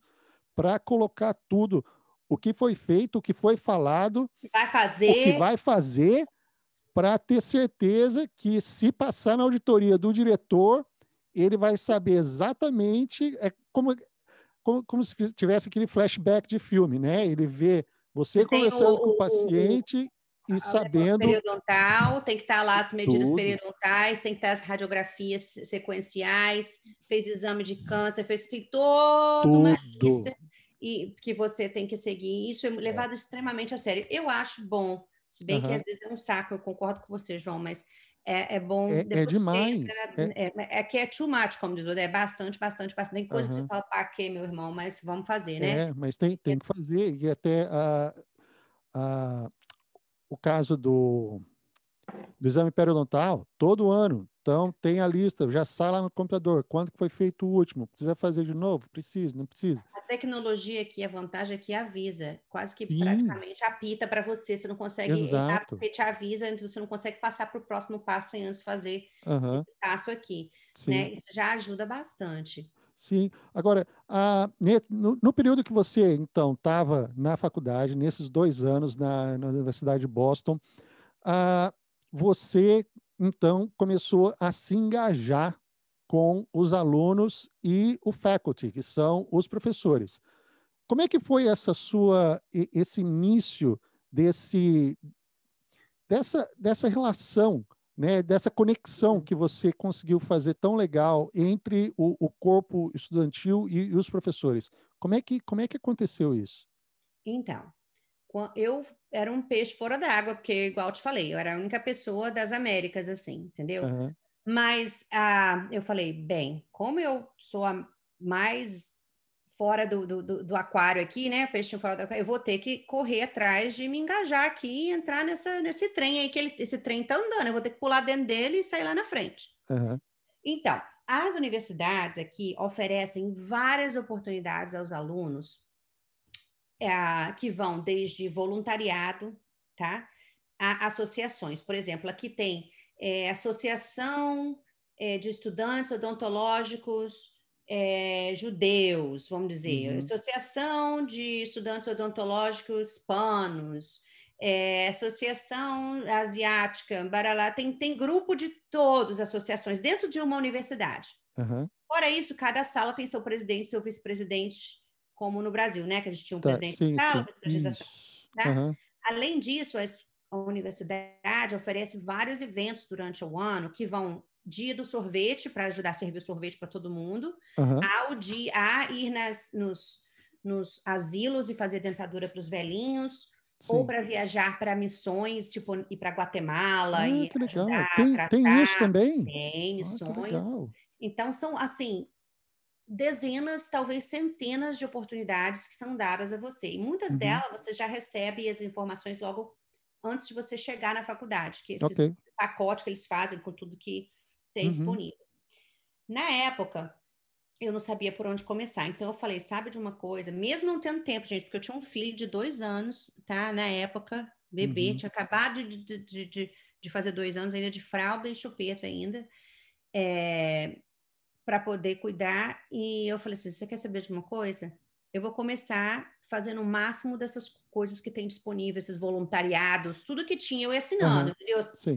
para colocar tudo o que foi feito, o que foi falado, vai fazer. o que vai fazer, para ter certeza que, se passar na auditoria do diretor, ele vai saber exatamente é como como, como se tivesse aquele flashback de filme, né? Ele vê você, você conversando o, com o paciente e sabendo. Periodontal, tem que estar lá as medidas tudo. periodontais, tem que estar as radiografias sequenciais, fez exame de câncer, fez tem toda tudo. uma lista e que você tem que seguir. Isso é, é. levado é. extremamente a sério. Eu acho bom, se bem uhum. que às vezes é um saco, eu concordo com você, João, mas é, é bom. É, é demais. Entra, é... É, é... que é too much, como diz o é bastante, bastante, bastante. Tem coisa uhum. que você fala, para quê, meu irmão? Mas vamos fazer, né? É, mas tem, tem que fazer. E até a, a, o caso do, do exame periodontal, todo ano. Então, tem a lista, já sai lá no computador. Quando foi feito o último? Precisa fazer de novo? Precisa, não precisa. A tecnologia aqui, a vantagem é que avisa, quase que Sim. praticamente apita para você. Você não consegue Exato. porque te avisa, você não consegue passar para o próximo passo sem antes fazer uhum. esse passo aqui. Né? Isso já ajuda bastante. Sim. Agora, a, no, no, período que você, então, estava na faculdade, nesses dois anos na, na Universidade de Boston, a, você, então, começou a se engajar com os alunos e o faculty, que são os professores. Como é que foi essa sua, esse início desse, dessa, dessa relação né, dessa conexão que você conseguiu fazer tão legal entre o, o corpo estudantil e, e, os professores. Como é, que, como é que aconteceu isso? Então, eu era um peixe fora d'água, porque, igual eu te falei, eu era a única pessoa das Américas, assim, entendeu? Uhum. Mas ah, eu falei, bem, como eu sou a mais fora do, do, do, aquário aqui, né? Peixinho fora do aquário, eu vou ter que correr atrás de me engajar aqui e entrar nessa, nesse trem aí, que ele, esse trem tá andando, eu vou ter que pular dentro dele e sair lá na frente. Uhum. Então, as universidades aqui oferecem várias oportunidades aos alunos é, que vão desde voluntariado, tá? A associações. Por exemplo, aqui tem é, Associação é, de Estudantes Odontológicos é, judeus, vamos dizer, uhum. Associação de Estudantes Odontológicos Panos, é, Associação Asiática, Baralá, tem, tem grupo de todas as associações dentro de uma universidade. Uhum. Fora isso, cada sala tem seu presidente, seu vice-presidente, como no Brasil, né? Que a gente tinha um tá, presidente sim, da sala, presidente da sala. Tá? Uhum. Além disso, a universidade oferece vários eventos durante o ano que vão dia do sorvete para ajudar a servir sorvete para todo mundo, uhum. ao dia a ir nas, nos, nos asilos e fazer dentadura para os velhinhos, Sim. ou para viajar para missões, tipo ir para Guatemala ah, e que legal. Tem, tem isso também? Tem missões. Ah, então são assim dezenas, talvez centenas de oportunidades que são dadas a você. E muitas uhum. delas você já recebe as informações logo antes de você chegar na faculdade, que esse okay. pacote que eles fazem com tudo que tem uhum. disponível. Na época, eu não sabia por onde começar. Então eu falei, sabe de uma coisa? Mesmo não tendo tempo, gente, porque eu tinha um filho de dois anos, tá? Na época, bebê, uhum. tinha acabado de, de, de, de, fazer dois anos, ainda de fralda e chupeta ainda, é, para poder cuidar. E eu falei assim, você quer saber de uma coisa? Eu vou começar fazendo o máximo dessas coisas que tem disponíveis, esses voluntariados, tudo que tinha eu ia assinando, uhum,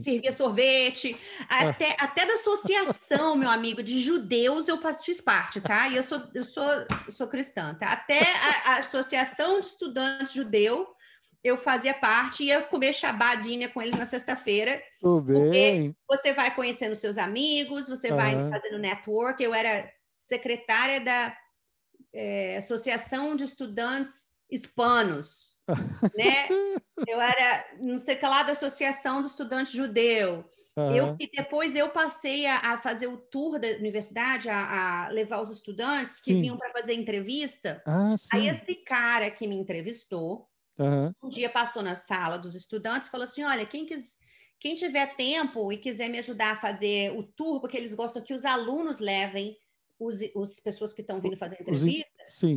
Servia sorvete, ah. até, até da associação, meu amigo, de judeus eu fiz parte, tá? E eu sou, eu sou, eu sou cristã, tá? Até a, a associação de estudantes judeu eu fazia parte, ia comer chabadinha com eles na sexta-feira. Bem. Você vai conhecendo seus amigos, você uhum. vai fazendo network. Eu era secretária da é, Associação de Estudantes Hispanos né? Eu era, não sei que lá, da Associação do Estudante Judeu. Uhum. Eu, e depois eu passei a, a, fazer o tour da universidade, a, a levar os estudantes que sim. vinham para fazer entrevista. Ah, Aí esse cara que me entrevistou, uhum. um dia passou na sala dos estudantes e falou assim: olha, quem quis, quem tiver tempo e quiser me ajudar a fazer o tour, porque eles gostam que os alunos levem os, os pessoas que estão vindo fazer entrevista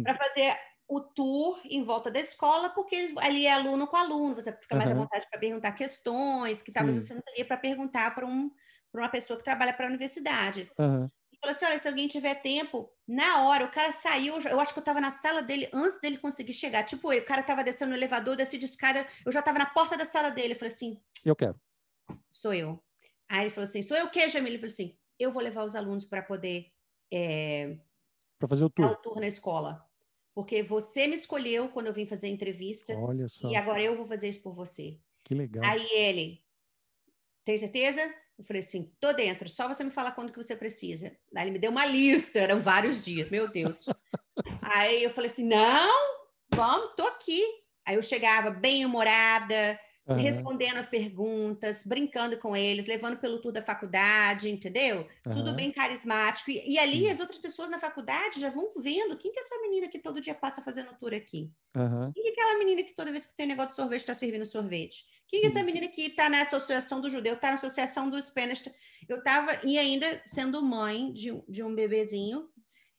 para fazer o tour em volta da escola, porque ali é aluno com aluno, você fica mais uhum. à vontade para perguntar questões que talvez Sim. você não teria para perguntar para um, uma pessoa que trabalha para a universidade. Uhum. Falou assim: olha, se alguém tiver tempo, na hora, o cara saiu, eu acho que eu estava na sala dele antes dele conseguir chegar. Tipo, o cara estava descendo no elevador, desci de escada, eu já estava na porta da sala dele. Eu falei assim: Eu quero. Sou eu. Aí ele falou assim: sou eu o quê, Jamila? Ele falou assim: eu vou levar os alunos para poder. É, para fazer o tour. o tour na escola. porque você me escolheu quando eu vim fazer a entrevista. Olha só. E agora eu vou fazer isso por você. Que legal. Aí ele, tem certeza? Eu falei assim, tô dentro, só você me falar quando que você precisa. Aí ele me deu uma lista, eram vários dias, meu Deus. Aí eu falei assim, não, vamos, tô aqui. Aí eu chegava bem humorada, uhum. respondendo as perguntas, brincando com eles, levando pelo tudo da faculdade, entendeu? Uhum. Tudo bem carismático. E, e ali Sim. as outras pessoas na faculdade já vão vendo quem que é essa menina que todo dia passa fazendo tour aqui? Uhum. Quem que é aquela menina que toda vez que tem um negócio de sorvete está servindo sorvete? Quem que é essa menina que está na associação do judeu, está na associação do Spanish? Eu estava, e ainda sendo mãe de, de um bebezinho,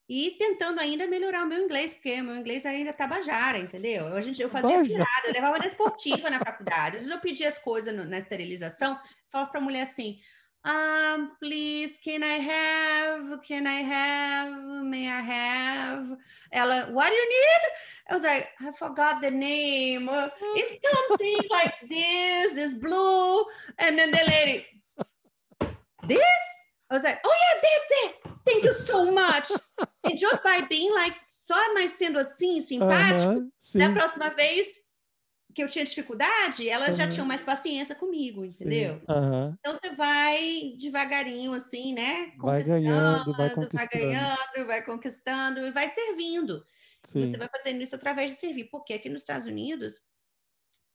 e tentando ainda melhorar o meu inglês, porque meu inglês ainda tá bajara, entendeu? Eu, a gente, eu fazia piada, eu levava na esportiva na faculdade. Às vezes eu pedia as coisas no, na esterilização, falava para a mulher assim, um, please, can I have, can I have, may I have? Ela, what do you need? I was like, I forgot the name. It's something like this, is blue. And then the lady, this? I was like, oh yeah, that's it. Thank you so much. And just by being like, só mais sendo assim, simpático, uh -huh, da próxima vez que eu tinha dificuldade, elas uh -huh. já tinham mais paciência comigo, entendeu? Uh -huh. Então você vai devagarinho, assim, né? Vai ganhando, vai conquistando. Vai ganhando, vai conquistando e vai servindo. Sim. Você vai fazendo isso através de servir. Porque aqui nos Estados Unidos,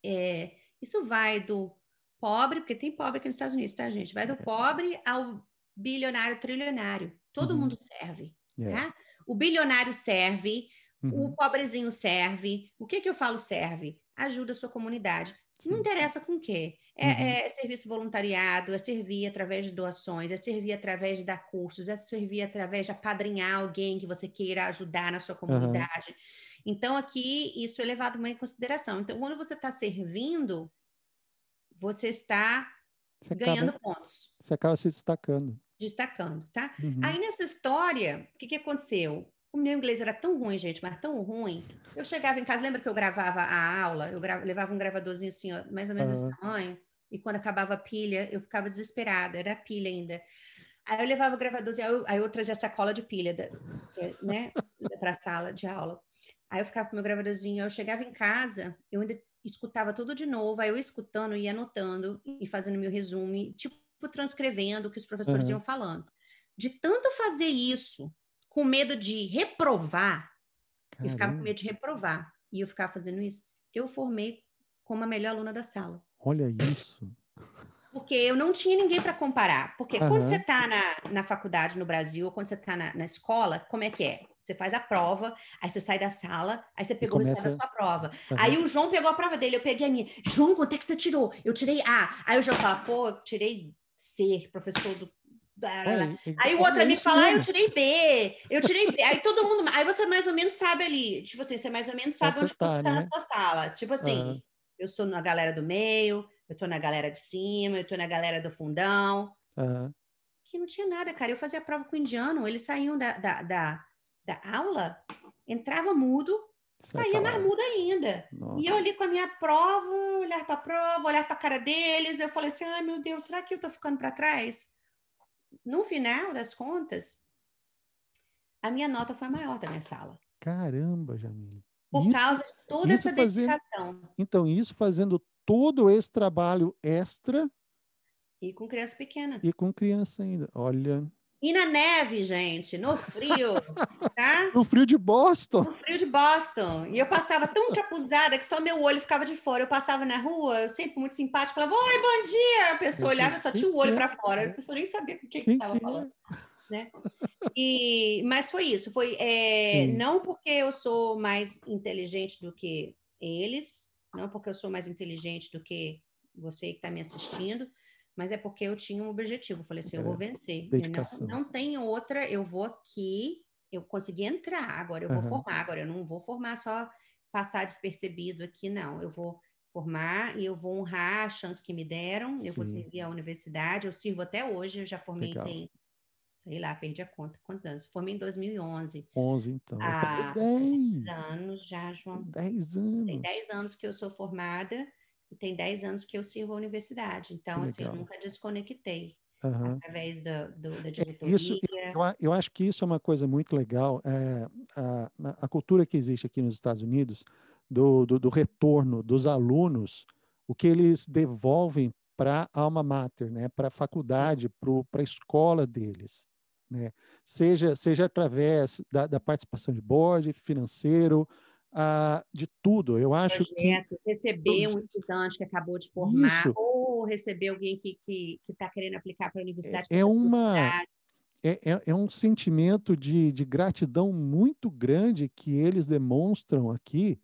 é, isso vai do pobre, porque tem pobre aqui nos Estados Unidos, tá, gente? Vai do é. pobre ao bilionário, trilionário. Todo uhum. mundo serve. Yeah. Tá? O bilionário serve, uhum. o pobrezinho serve. O que, que eu falo serve? Ajuda a sua comunidade. Sim. Não interessa com o quê. É, uhum. é, serviço voluntariado, é servir através de doações, é servir através de dar cursos, é servir através de apadrinhar alguém que você queira ajudar na sua comunidade. Então, aqui, isso é levado em consideração. Então, quando você está servindo, você está você ganhando acaba, pontos. Você acaba se destacando. Destacando, tá? Uhum. Aí nessa história, o que, que aconteceu? O meu inglês era tão ruim, gente, mas tão ruim. Eu chegava em casa, lembra que eu gravava a aula? Eu levava um gravadorzinho assim, ó, mais ou menos uhum. desse tamanho. E quando acabava a pilha, eu ficava desesperada, era pilha ainda. Aí eu levava o gravadorzinho, aí eu, trazia a sacola de pilha, da, né, para a sala de aula. Aí eu ficava com o meu gravadorzinho, eu chegava em casa, eu ainda escutava tudo de novo, aí eu escutando, ia anotando e fazendo meu resumo, tipo transcrevendo o que os professores uhum. iam falando. De tanto fazer isso, com medo de reprovar, Caramba. eu ficava com medo de reprovar, e eu ficava fazendo isso, eu formei como a melhor aluna da sala. Olha isso. Porque eu não tinha ninguém para comparar. Porque uhum. quando você está na, na faculdade no Brasil, ou quando você está na, na escola, como é que é? Você faz a prova, aí você sai da sala, aí você pegou começa... o resultado da sua prova. Uhum. Aí o João pegou a prova dele, eu peguei a minha. João, quanto é que você tirou? Eu tirei A. Aí o João fala, pô, eu tirei C, professor do. É, aí o outro é me fala, ah, eu tirei B, eu tirei B. Aí todo mundo. Aí você mais ou menos sabe ali. Tipo assim, você mais ou menos sabe onde, onde tá, você tá né? na sua sala. Tipo assim, uhum. eu sou na galera do meio, eu tô na galera de cima, eu tô na galera do fundão. Uhum. Que não tinha nada, cara. Eu fazia prova com o indiano, eles saíam da, da, da da aula, entrava mudo, saía mais mudo ainda. Nossa. E eu ali com a minha prova, olhar para a prova, olhar para a cara deles, eu falei assim: ai meu Deus, será que eu estou ficando para trás? No final das contas, a minha nota foi maior da minha sala. Caramba, Jamile. Por isso, causa de toda essa dedicação. Fazendo, então, isso fazendo todo esse trabalho extra. E com criança pequena. E com criança ainda. Olha, e na neve, gente, no frio, tá? No frio de Boston. No frio de Boston. E eu passava tão encapuzada que só meu olho ficava de fora. Eu passava na rua, eu sempre muito simpática, falava, oi, bom dia! A pessoa olhava, só tinha o olho para fora. A pessoa nem sabia o que estava falando. Né? E, mas foi isso, foi é, não porque eu sou mais inteligente do que eles, não porque eu sou mais inteligente do que você que está me assistindo, mas é porque eu tinha um objetivo. Eu falei assim, é, eu vou vencer. Dedicação. Não, não tem outra, eu vou aqui, eu consegui entrar, agora eu uhum. vou formar, agora eu não vou formar só passar despercebido aqui, não. Eu vou formar e eu vou honrar a chance que me deram, Sim. eu vou servir a universidade, eu sirvo até hoje, eu já formei Legal. tem, sei lá, perdi a conta, quantos anos? Formei em 2011. 11, então. Há 10 anos já, João. 10 anos. Tem 10 anos que eu sou formada, tem 10 anos que eu sirvo a universidade. Então, assim, eu nunca desconectei. uhum. através do, do, da diretoria. Isso, eu, eu, acho que isso é uma coisa muito legal. É, a, a cultura que existe aqui nos Estados Unidos, do, do, do retorno dos alunos, o que eles devolvem para a alma mater, né? para a faculdade, para a escola deles. Né? Seja, seja através da, da participação de board, financeiro, de tudo. Eu acho Projeto, que. Receber um estudante que acabou de formar, Isso. ou receber alguém que está que, que tá querendo aplicar para a universidade. É, é uma. É, é, é, um sentimento de, de gratidão muito grande que eles demonstram aqui,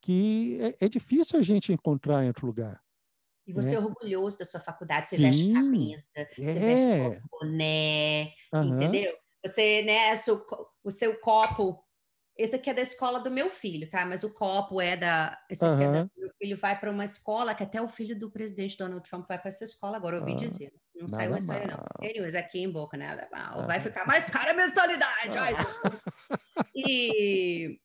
que é, é difícil a gente encontrar em outro lugar. E você é, é orgulhoso da sua faculdade, você Sim, veste camisa, é. você veste boné, uhum. entendeu? Você, né, o seu copo esse aqui é da escola do meu filho, tá? Mas o copo é da. Esse aqui uhum. é da, meu filho vai para uma escola que até o filho do presidente Donald Trump vai para essa escola agora, eu ouvi dizer. Não saiu a história, não. Anyways, aqui em boca, nada mal. Uhum. Vai ficar mais cara a mensalidade. e.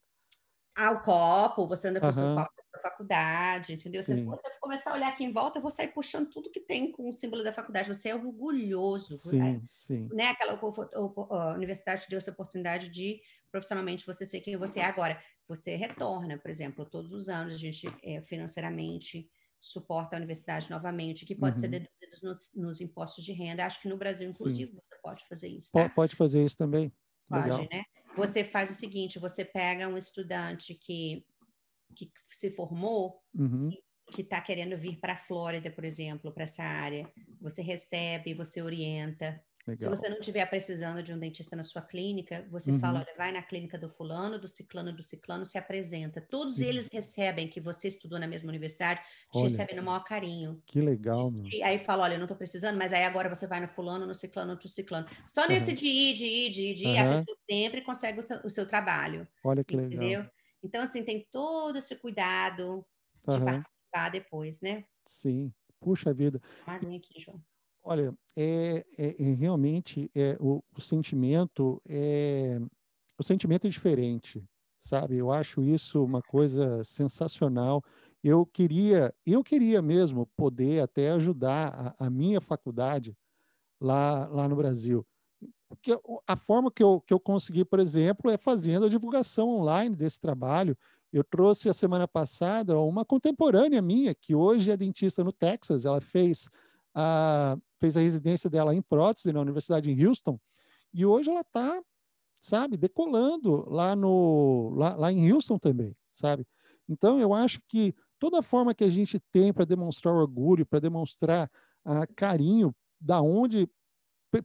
Ah, o copo, você anda com o seu copo da faculdade, entendeu? Se você começar a olhar aqui em volta, eu vou sair puxando tudo que tem com o símbolo da faculdade. Você é orgulhoso. Sim, né? sim. Né? Aquela a universidade te deu essa oportunidade de profissionalmente você ser quem você é agora. Você retorna, por exemplo, todos os anos a gente é, financeiramente suporta a universidade novamente, que pode uhum. ser deduzido nos, nos, impostos de renda. Acho que no Brasil, inclusive, Sim. você pode fazer isso. Tá? Pode fazer isso também. Pode, Legal. né? Você faz o seguinte: você pega um estudante que, que se formou, uhum. que está querendo vir para a Flórida, por exemplo, para essa área, você recebe, você orienta, Legal. Se você não estiver precisando de um dentista na sua clínica, você uhum. fala, olha, vai na clínica do fulano, do ciclano, do ciclano, se apresenta. Todos Sim. eles recebem que você estudou na mesma universidade, te olha, recebem no maior carinho. Que legal, E aí fala, olha, eu não estou precisando, mas aí agora você vai no fulano, no ciclano, no ciclano. Só nesse uhum. de ir, de ir, de ir, de ir, uhum. a pessoa sempre consegue o seu, o seu trabalho. Olha que entendeu? legal. Então, assim, tem todo esse cuidado de participar depois, né? Sim. Puxa vida. Mais um aqui, João. Olha, é, é, é realmente é, o, o, sentimento é o sentimento é diferente, sabe? Eu acho isso uma coisa sensacional. Eu queria, eu queria mesmo poder até ajudar a, a minha faculdade lá, lá no Brasil. Porque a forma que eu, que eu consegui, por exemplo, é fazendo a divulgação online desse trabalho. Eu trouxe a semana passada uma contemporânea minha, que hoje é dentista no Texas. Ela fez a, fez a residência dela em prótese na Universidade em Houston, e hoje ela está, sabe, decolando lá, no, lá, lá em Houston também, sabe? Então, eu acho que toda forma que a gente tem para demonstrar orgulho, para demonstrar ah, carinho da onde,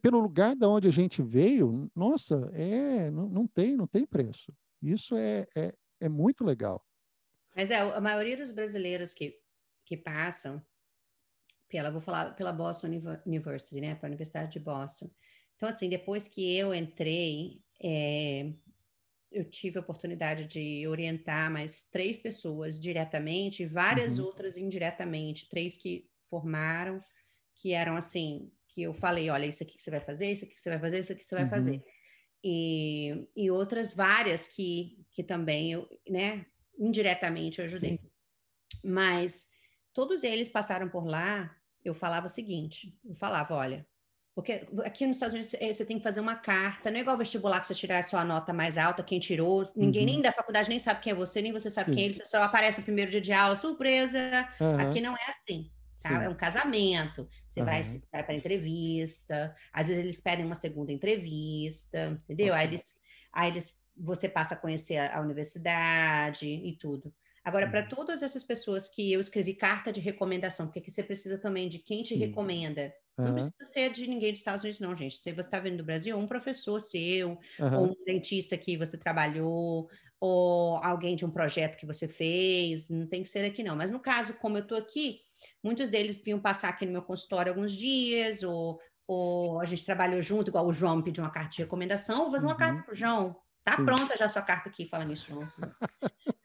pelo lugar da onde a gente veio, nossa, é, não, não tem, não tem preço. Isso é, é, é muito legal. Mas é, a maioria dos brasileiros que, que passam pela, vou falar pela Boston University, né, para a Universidade de Boston. Então, assim, depois que eu entrei, é, eu tive a oportunidade de orientar mais três pessoas diretamente e várias uhum. outras indiretamente, três que formaram, que eram assim, que eu falei, olha, isso aqui que você vai fazer, isso aqui que você vai fazer, isso aqui que você vai uhum. fazer. E, e outras várias que, que também eu, né, indiretamente eu ajudei. Sim. Mas todos eles passaram por lá, eu falava o seguinte, eu falava, olha, porque aqui nos Estados Unidos eh, você tem que fazer uma carta, não é igual vestibular que você tirar a sua nota mais alta, quem tirou, ninguém uhum. nem da faculdade nem sabe quem é você, nem você sabe Sim. quem é ele, só aparece no primeiro dia de aula, surpresa. Uhum. Aqui não é assim. Tá? É um casamento, você uhum. vai, vai para entrevista, às vezes eles pedem uma segunda entrevista, entendeu? Aí eles, aí eles, você passa a conhecer a, a universidade e tudo. Agora, para uhum. todas essas pessoas que eu escrevi carta de recomendação, porque aqui você precisa também de quem te Sim. recomenda. Uhum. Não precisa ser de ninguém dos Estados Unidos, não, gente. Se você está vindo do Brasil, um professor seu, uhum. ou um dentista que você trabalhou, ou alguém de um projeto que você fez, não tem que ser aqui, não. Mas no caso, como eu estou aqui, muitos deles vinham passar aqui no meu consultório alguns dias, ou, ou a gente trabalhou junto, igual o João pediu uma carta de recomendação, vou fazer uma uhum. carta para o João. Tá Sim. pronta já a sua carta aqui, falando isso, João.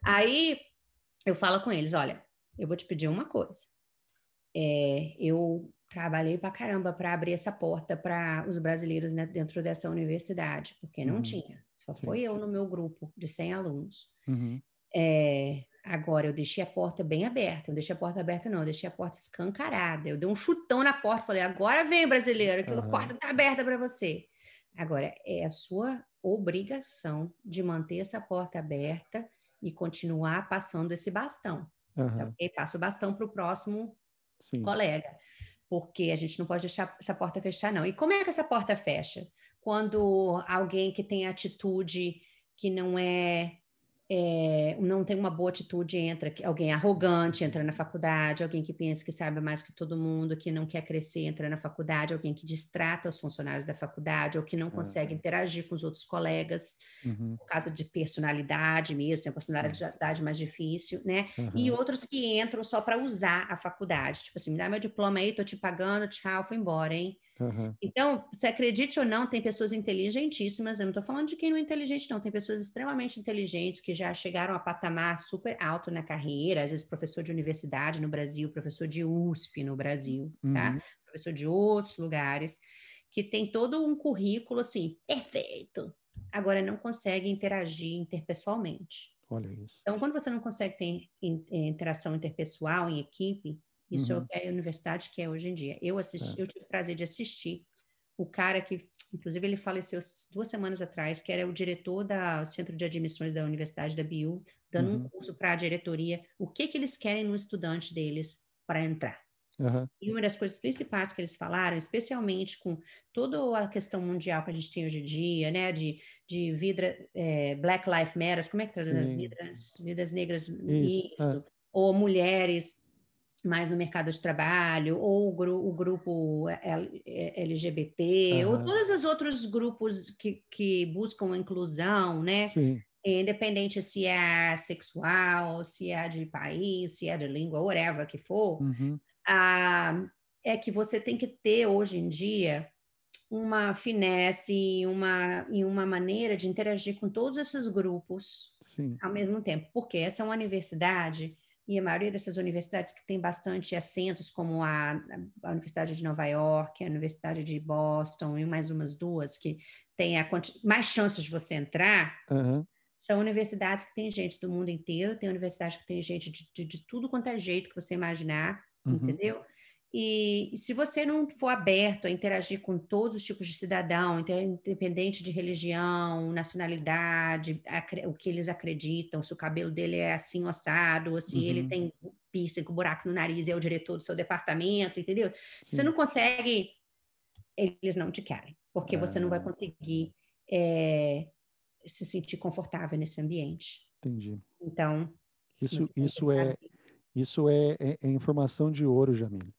Aí eu falo com eles: olha, eu vou te pedir uma coisa. É, eu trabalhei para caramba para abrir essa porta para os brasileiros né, dentro dessa universidade, porque não uhum. tinha. Só sim, foi eu no meu grupo de 100 alunos. Uhum. É, agora, eu deixei a porta bem aberta. Eu deixei a porta aberta, não. Eu deixei a porta escancarada. Eu dei um chutão na porta. Falei, agora vem, brasileiro, que uhum. porta está aberta para você. Agora, é a sua obrigação de manter essa porta aberta e continuar passando esse bastão. Uhum. Okay? Passa o bastão para o próximo Sim. colega, porque a gente não pode deixar essa porta fechar, não. E como é que essa porta fecha? Quando alguém que tem atitude que não é é, não tem uma boa atitude, entra alguém arrogante, entra na faculdade, alguém que pensa que sabe mais que todo mundo, que não quer crescer, entra na faculdade, alguém que distrata os funcionários da faculdade, ou que não consegue interagir com os outros colegas, uhum. por causa de personalidade mesmo, tem a personalidade Sim. mais difícil, né? Uhum. E outros que entram só para usar a faculdade, tipo assim, me dá meu diploma aí, tô te pagando, tchau, foi embora, hein? Uhum. Então, se acredite ou não, tem pessoas inteligentíssimas. Eu não estou falando de quem não é inteligente, não. Tem pessoas extremamente inteligentes que já chegaram a patamar super alto na carreira. Às vezes, professor de universidade no Brasil, professor de USP no Brasil, tá? uhum. tá? Professor de outros lugares, que tem todo um currículo assim, perfeito. Agora, não consegue interagir interpessoalmente. Olha isso. Então, quando você não consegue ter interação interpessoal em equipe, isso uhum. é o que a universidade quer hoje em dia. Eu assisti, é. eu tive o prazer de assistir o cara que, inclusive, ele faleceu duas semanas atrás, que era o diretor do Centro de Admissões da Universidade da BIU, dando uhum. um curso para a diretoria, o que que eles querem no estudante deles para entrar. Uhum. E uma das coisas principais que eles falaram, especialmente com toda a questão mundial que a gente tem hoje em dia, né, de, de vida, é, Black Lives Matter, como é que traduz? Vidas, vidas negras, isso, isso é. ou mulheres, mais no mercado de trabalho, ou o, gru o grupo LGBT, uhum. ou todos os outros grupos que, que buscam inclusão, né? Sim. Independente se é sexual, se é de país, se é de língua, whatever que for, uhum. ah, é que você tem que ter hoje em dia uma finesse e uma, e uma maneira de interagir com todos esses grupos Sim. ao mesmo tempo. Porque essa é uma universidade e a maioria dessas universidades que tem bastante assentos, como a, a, Universidade de Nova York, a Universidade de Boston e mais umas duas que tem a, mais chances de você entrar, uhum. são universidades que tem gente do mundo inteiro, tem universidades que tem gente de, de, de tudo quanto é jeito que você imaginar, uhum. entendeu? E, e, se você não for aberto a interagir com todos os tipos de cidadão, independente de religião, nacionalidade, o que eles acreditam, se o cabelo dele é assim ossado, ou se uhum. ele tem piercing com buraco no nariz e é o diretor do seu departamento, entendeu? Sim. Você não consegue, eles não te querem, porque você não vai ah. conseguir é, se sentir confortável nesse ambiente. Entendi. Então, isso, isso é, isso é, é, é informação de ouro, Jamile.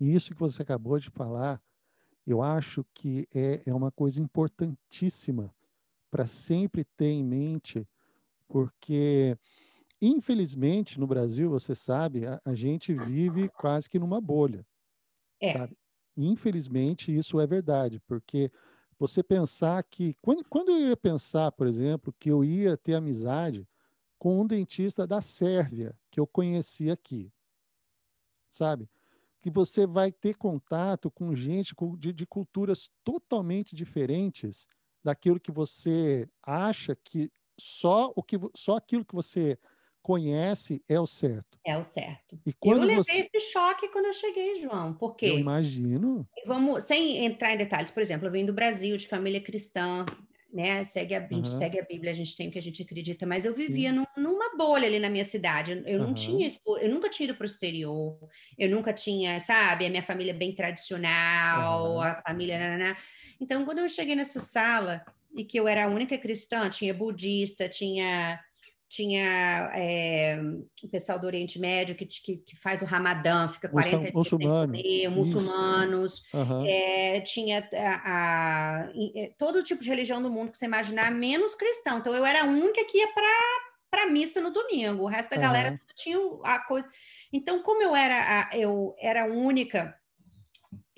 E isso que você acabou de falar, eu acho que é, é uma coisa importantíssima para sempre ter em mente, porque, infelizmente, no Brasil, você sabe, a, a gente vive quase que numa bolha. É. Sabe? Infelizmente, isso é verdade, porque você pensar que. Quando, quando eu ia pensar, por exemplo, que eu ia ter amizade com um dentista da Sérvia, que eu conheci aqui, sabe? Que você vai ter contato com gente de, de culturas totalmente diferentes daquilo que você acha que só o que só aquilo que você conhece é o certo. É o certo. E quando eu levei você... esse choque quando eu cheguei, João. Por quê? Eu imagino. Vamos, sem entrar em detalhes, por exemplo, eu vim do Brasil, de família cristã, né? Segue a, uhum. segue a Bíblia, a gente tem o que a gente acredita, mas eu vivia num, numa bolha ali na minha cidade. Eu, eu uhum. não tinha, eu nunca tinha ido para o exterior, eu nunca tinha, sabe, a minha família bem tradicional, uhum. a família. Né? Então, quando eu cheguei nessa sala e que eu era a única cristã, tinha budista, tinha tinha é, o pessoal do Oriente Médio que, que, que, faz o Ramadã, fica 40 dias muçulmano. sem comer, muçulmanos, uhum. é, tinha a, a, a, todo tipo de religião do mundo que você imaginar, menos cristão. Então eu era a única que ia para a missa no domingo, o resto da uhum. galera tinha a coisa. Então, como eu era a, eu era a única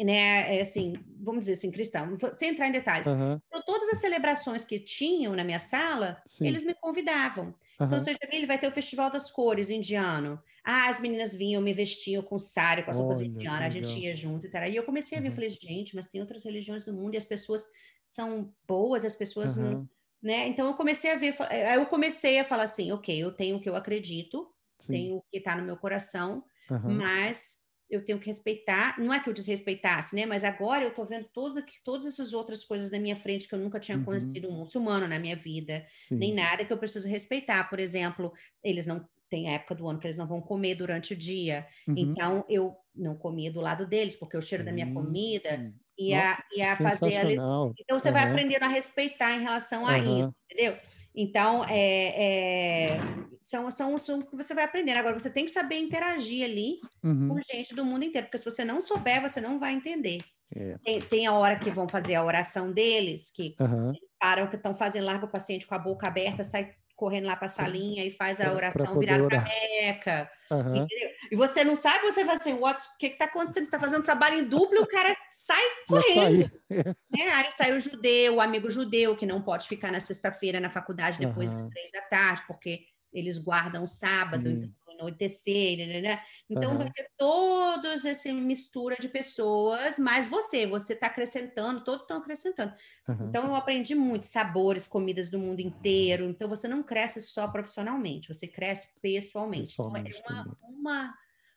né, é assim, vamos dizer assim, cristão, sem entrar em detalhes. Uhum. Então, todas as celebrações que tinham na minha sala, Sim. eles me convidavam. Uhum. Então, seja ele vai ter o Festival das Cores indiano. Ah, as meninas vinham, me vestiam com sari, com as roupas indianas, a gente ia junto e tal. E eu comecei a ver, uhum. falei, gente, mas tem outras religiões do mundo e as pessoas são boas, as pessoas não, né? Então eu comecei a ver, eh, eu comecei a falar assim, ok, eu tenho o que eu acredito, Sim. tenho o que está no meu coração, uhum. mas eu tenho que respeitar, não é que eu desrespeitasse, né? Mas agora eu estou vendo todo, todas essas outras coisas na minha frente que eu nunca tinha uhum. conhecido um muçulmano na minha vida, Sim. nem nada que eu preciso respeitar. Por exemplo, eles não tem época do ano que eles não vão comer durante o dia. Uhum. Então eu não comia do lado deles, porque o cheiro da minha comida ia, ia fazer. Então você uhum. vai aprendendo a respeitar em relação a isso, entendeu? Então, é, é, são, são, são que você vai aprender. Agora, você tem que saber interagir ali uhum. com gente do mundo inteiro, porque se você não souber, você não vai entender. É. Tem, tem, a hora que vão fazer a oração deles, que uhum. param que estão fazendo, larga o paciente com a boca aberta, sai correndo lá para a salinha e faz a oração virar caneca. Uhum. E você não sabe, você vai assim, o que está acontecendo? Você está fazendo trabalho em duplo o cara sai correndo. né? Aí sai o judeu, o amigo judeu, que não pode ficar na sexta-feira na faculdade depois uhum. das três da tarde, porque eles guardam o sábado. Então né? Então uhum. vai ter todos essa mistura de pessoas, mas você, você está acrescentando, todos estão acrescentando. Uhum. Então eu aprendi muito sabores, comidas do mundo inteiro. Então você não cresce só profissionalmente, você cresce pessoalmente. pessoalmente então, é uma, uma,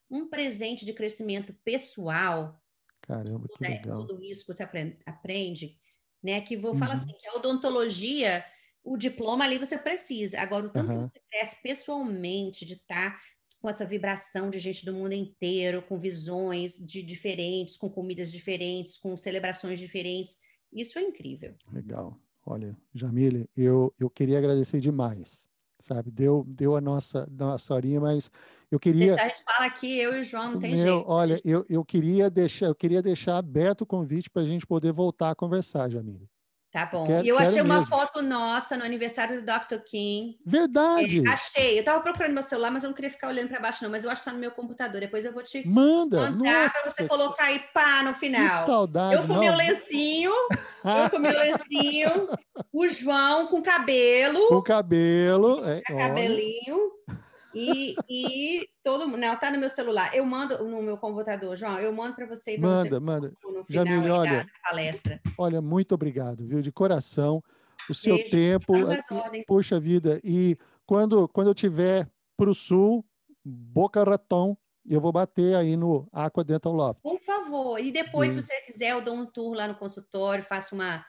um presente de crescimento pessoal. Caramba, que né? legal. Tudo isso que você aprende, aprende né? Que vou uhum. falar assim, que a odontologia o diploma ali você precisa. Agora, o tanto uhum. que você cresce pessoalmente, de estar tá com essa vibração de gente do mundo inteiro, com visões de diferentes, com comidas diferentes, com celebrações diferentes, isso é incrível. Legal. Olha, Jamile, eu, eu queria agradecer demais, sabe? Deu, deu a nossa, nossa horinha, mas eu queria. Deixar a gente fala aqui, eu e o João, não tem meu, jeito. Olha, eu, eu, queria deixar, eu queria deixar aberto o convite para a gente poder voltar a conversar, Jamile. Tá bom. Quero, e eu achei uma mesmo. foto nossa no aniversário do Dr. King. Verdade. É, achei. Eu tava procurando meu celular, mas eu não queria ficar olhando para baixo, não. Mas eu acho que tá no meu computador. Depois eu vou te Manda. mandar para você colocar aí pá no final. Que saudade. Eu com meu lencinho, eu com meu lencinho, o João com cabelo. Com cabelo. É, cabelinho. E, e todo mundo, não, tá no meu celular. Eu mando no meu computador, João, eu mando para você. Manda, você manda. No final Jamile, olha, da palestra. Olha, muito obrigado, viu? De coração. O seu Beijo, tempo. Puxa vida. E quando, quando eu tiver para o sul, Boca Raton, eu vou bater aí no Aqua Dental Love. Por favor. E depois, se você quiser, eu dou um tour lá no consultório, faço uma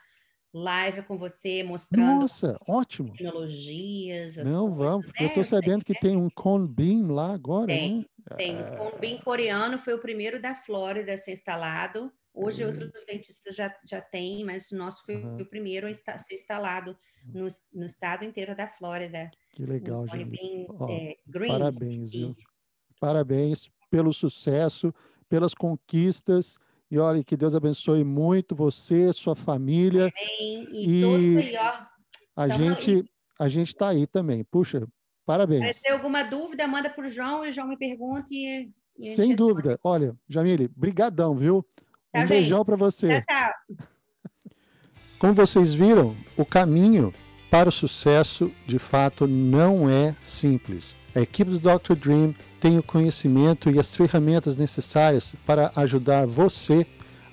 live com você mostrando Nossa, ótimo. tecnologias. Não, vamos, porque né? eu estou sabendo que tem um Beam lá agora, tem, né? Tem, o Cone Beam coreano foi o primeiro da Flórida a ser instalado. Hoje uhum. outros dentistas já, já têm, mas o nosso foi uhum. o primeiro a ser instalado no, no estado inteiro da Flórida. Que legal, gente. Beam, é, parabéns, viu? Parabéns pelo sucesso, pelas conquistas e olha, que Deus abençoe muito você, sua família. Amém. E, e todos aí, ó. A gente, a gente está aí também. Puxa, parabéns. Se tem alguma dúvida, manda para o João e o João me pergunta. E, e Sem dúvida. Responde. Olha, Jamile, brigadão, viu? Tá um bem. beijão para você. Tchau, tchau. Como vocês viram, o caminho para o sucesso, de fato, não é simples. A equipe do Dr. Dream tem o conhecimento e as ferramentas necessárias para ajudar você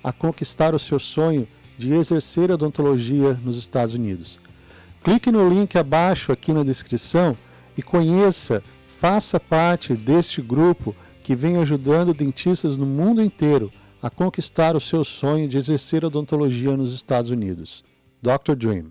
a conquistar o seu sonho de exercer odontologia nos Estados Unidos. Clique no link abaixo aqui na descrição e conheça, faça parte deste grupo que vem ajudando dentistas no mundo inteiro a conquistar o seu sonho de exercer odontologia nos Estados Unidos. Dr. Dream.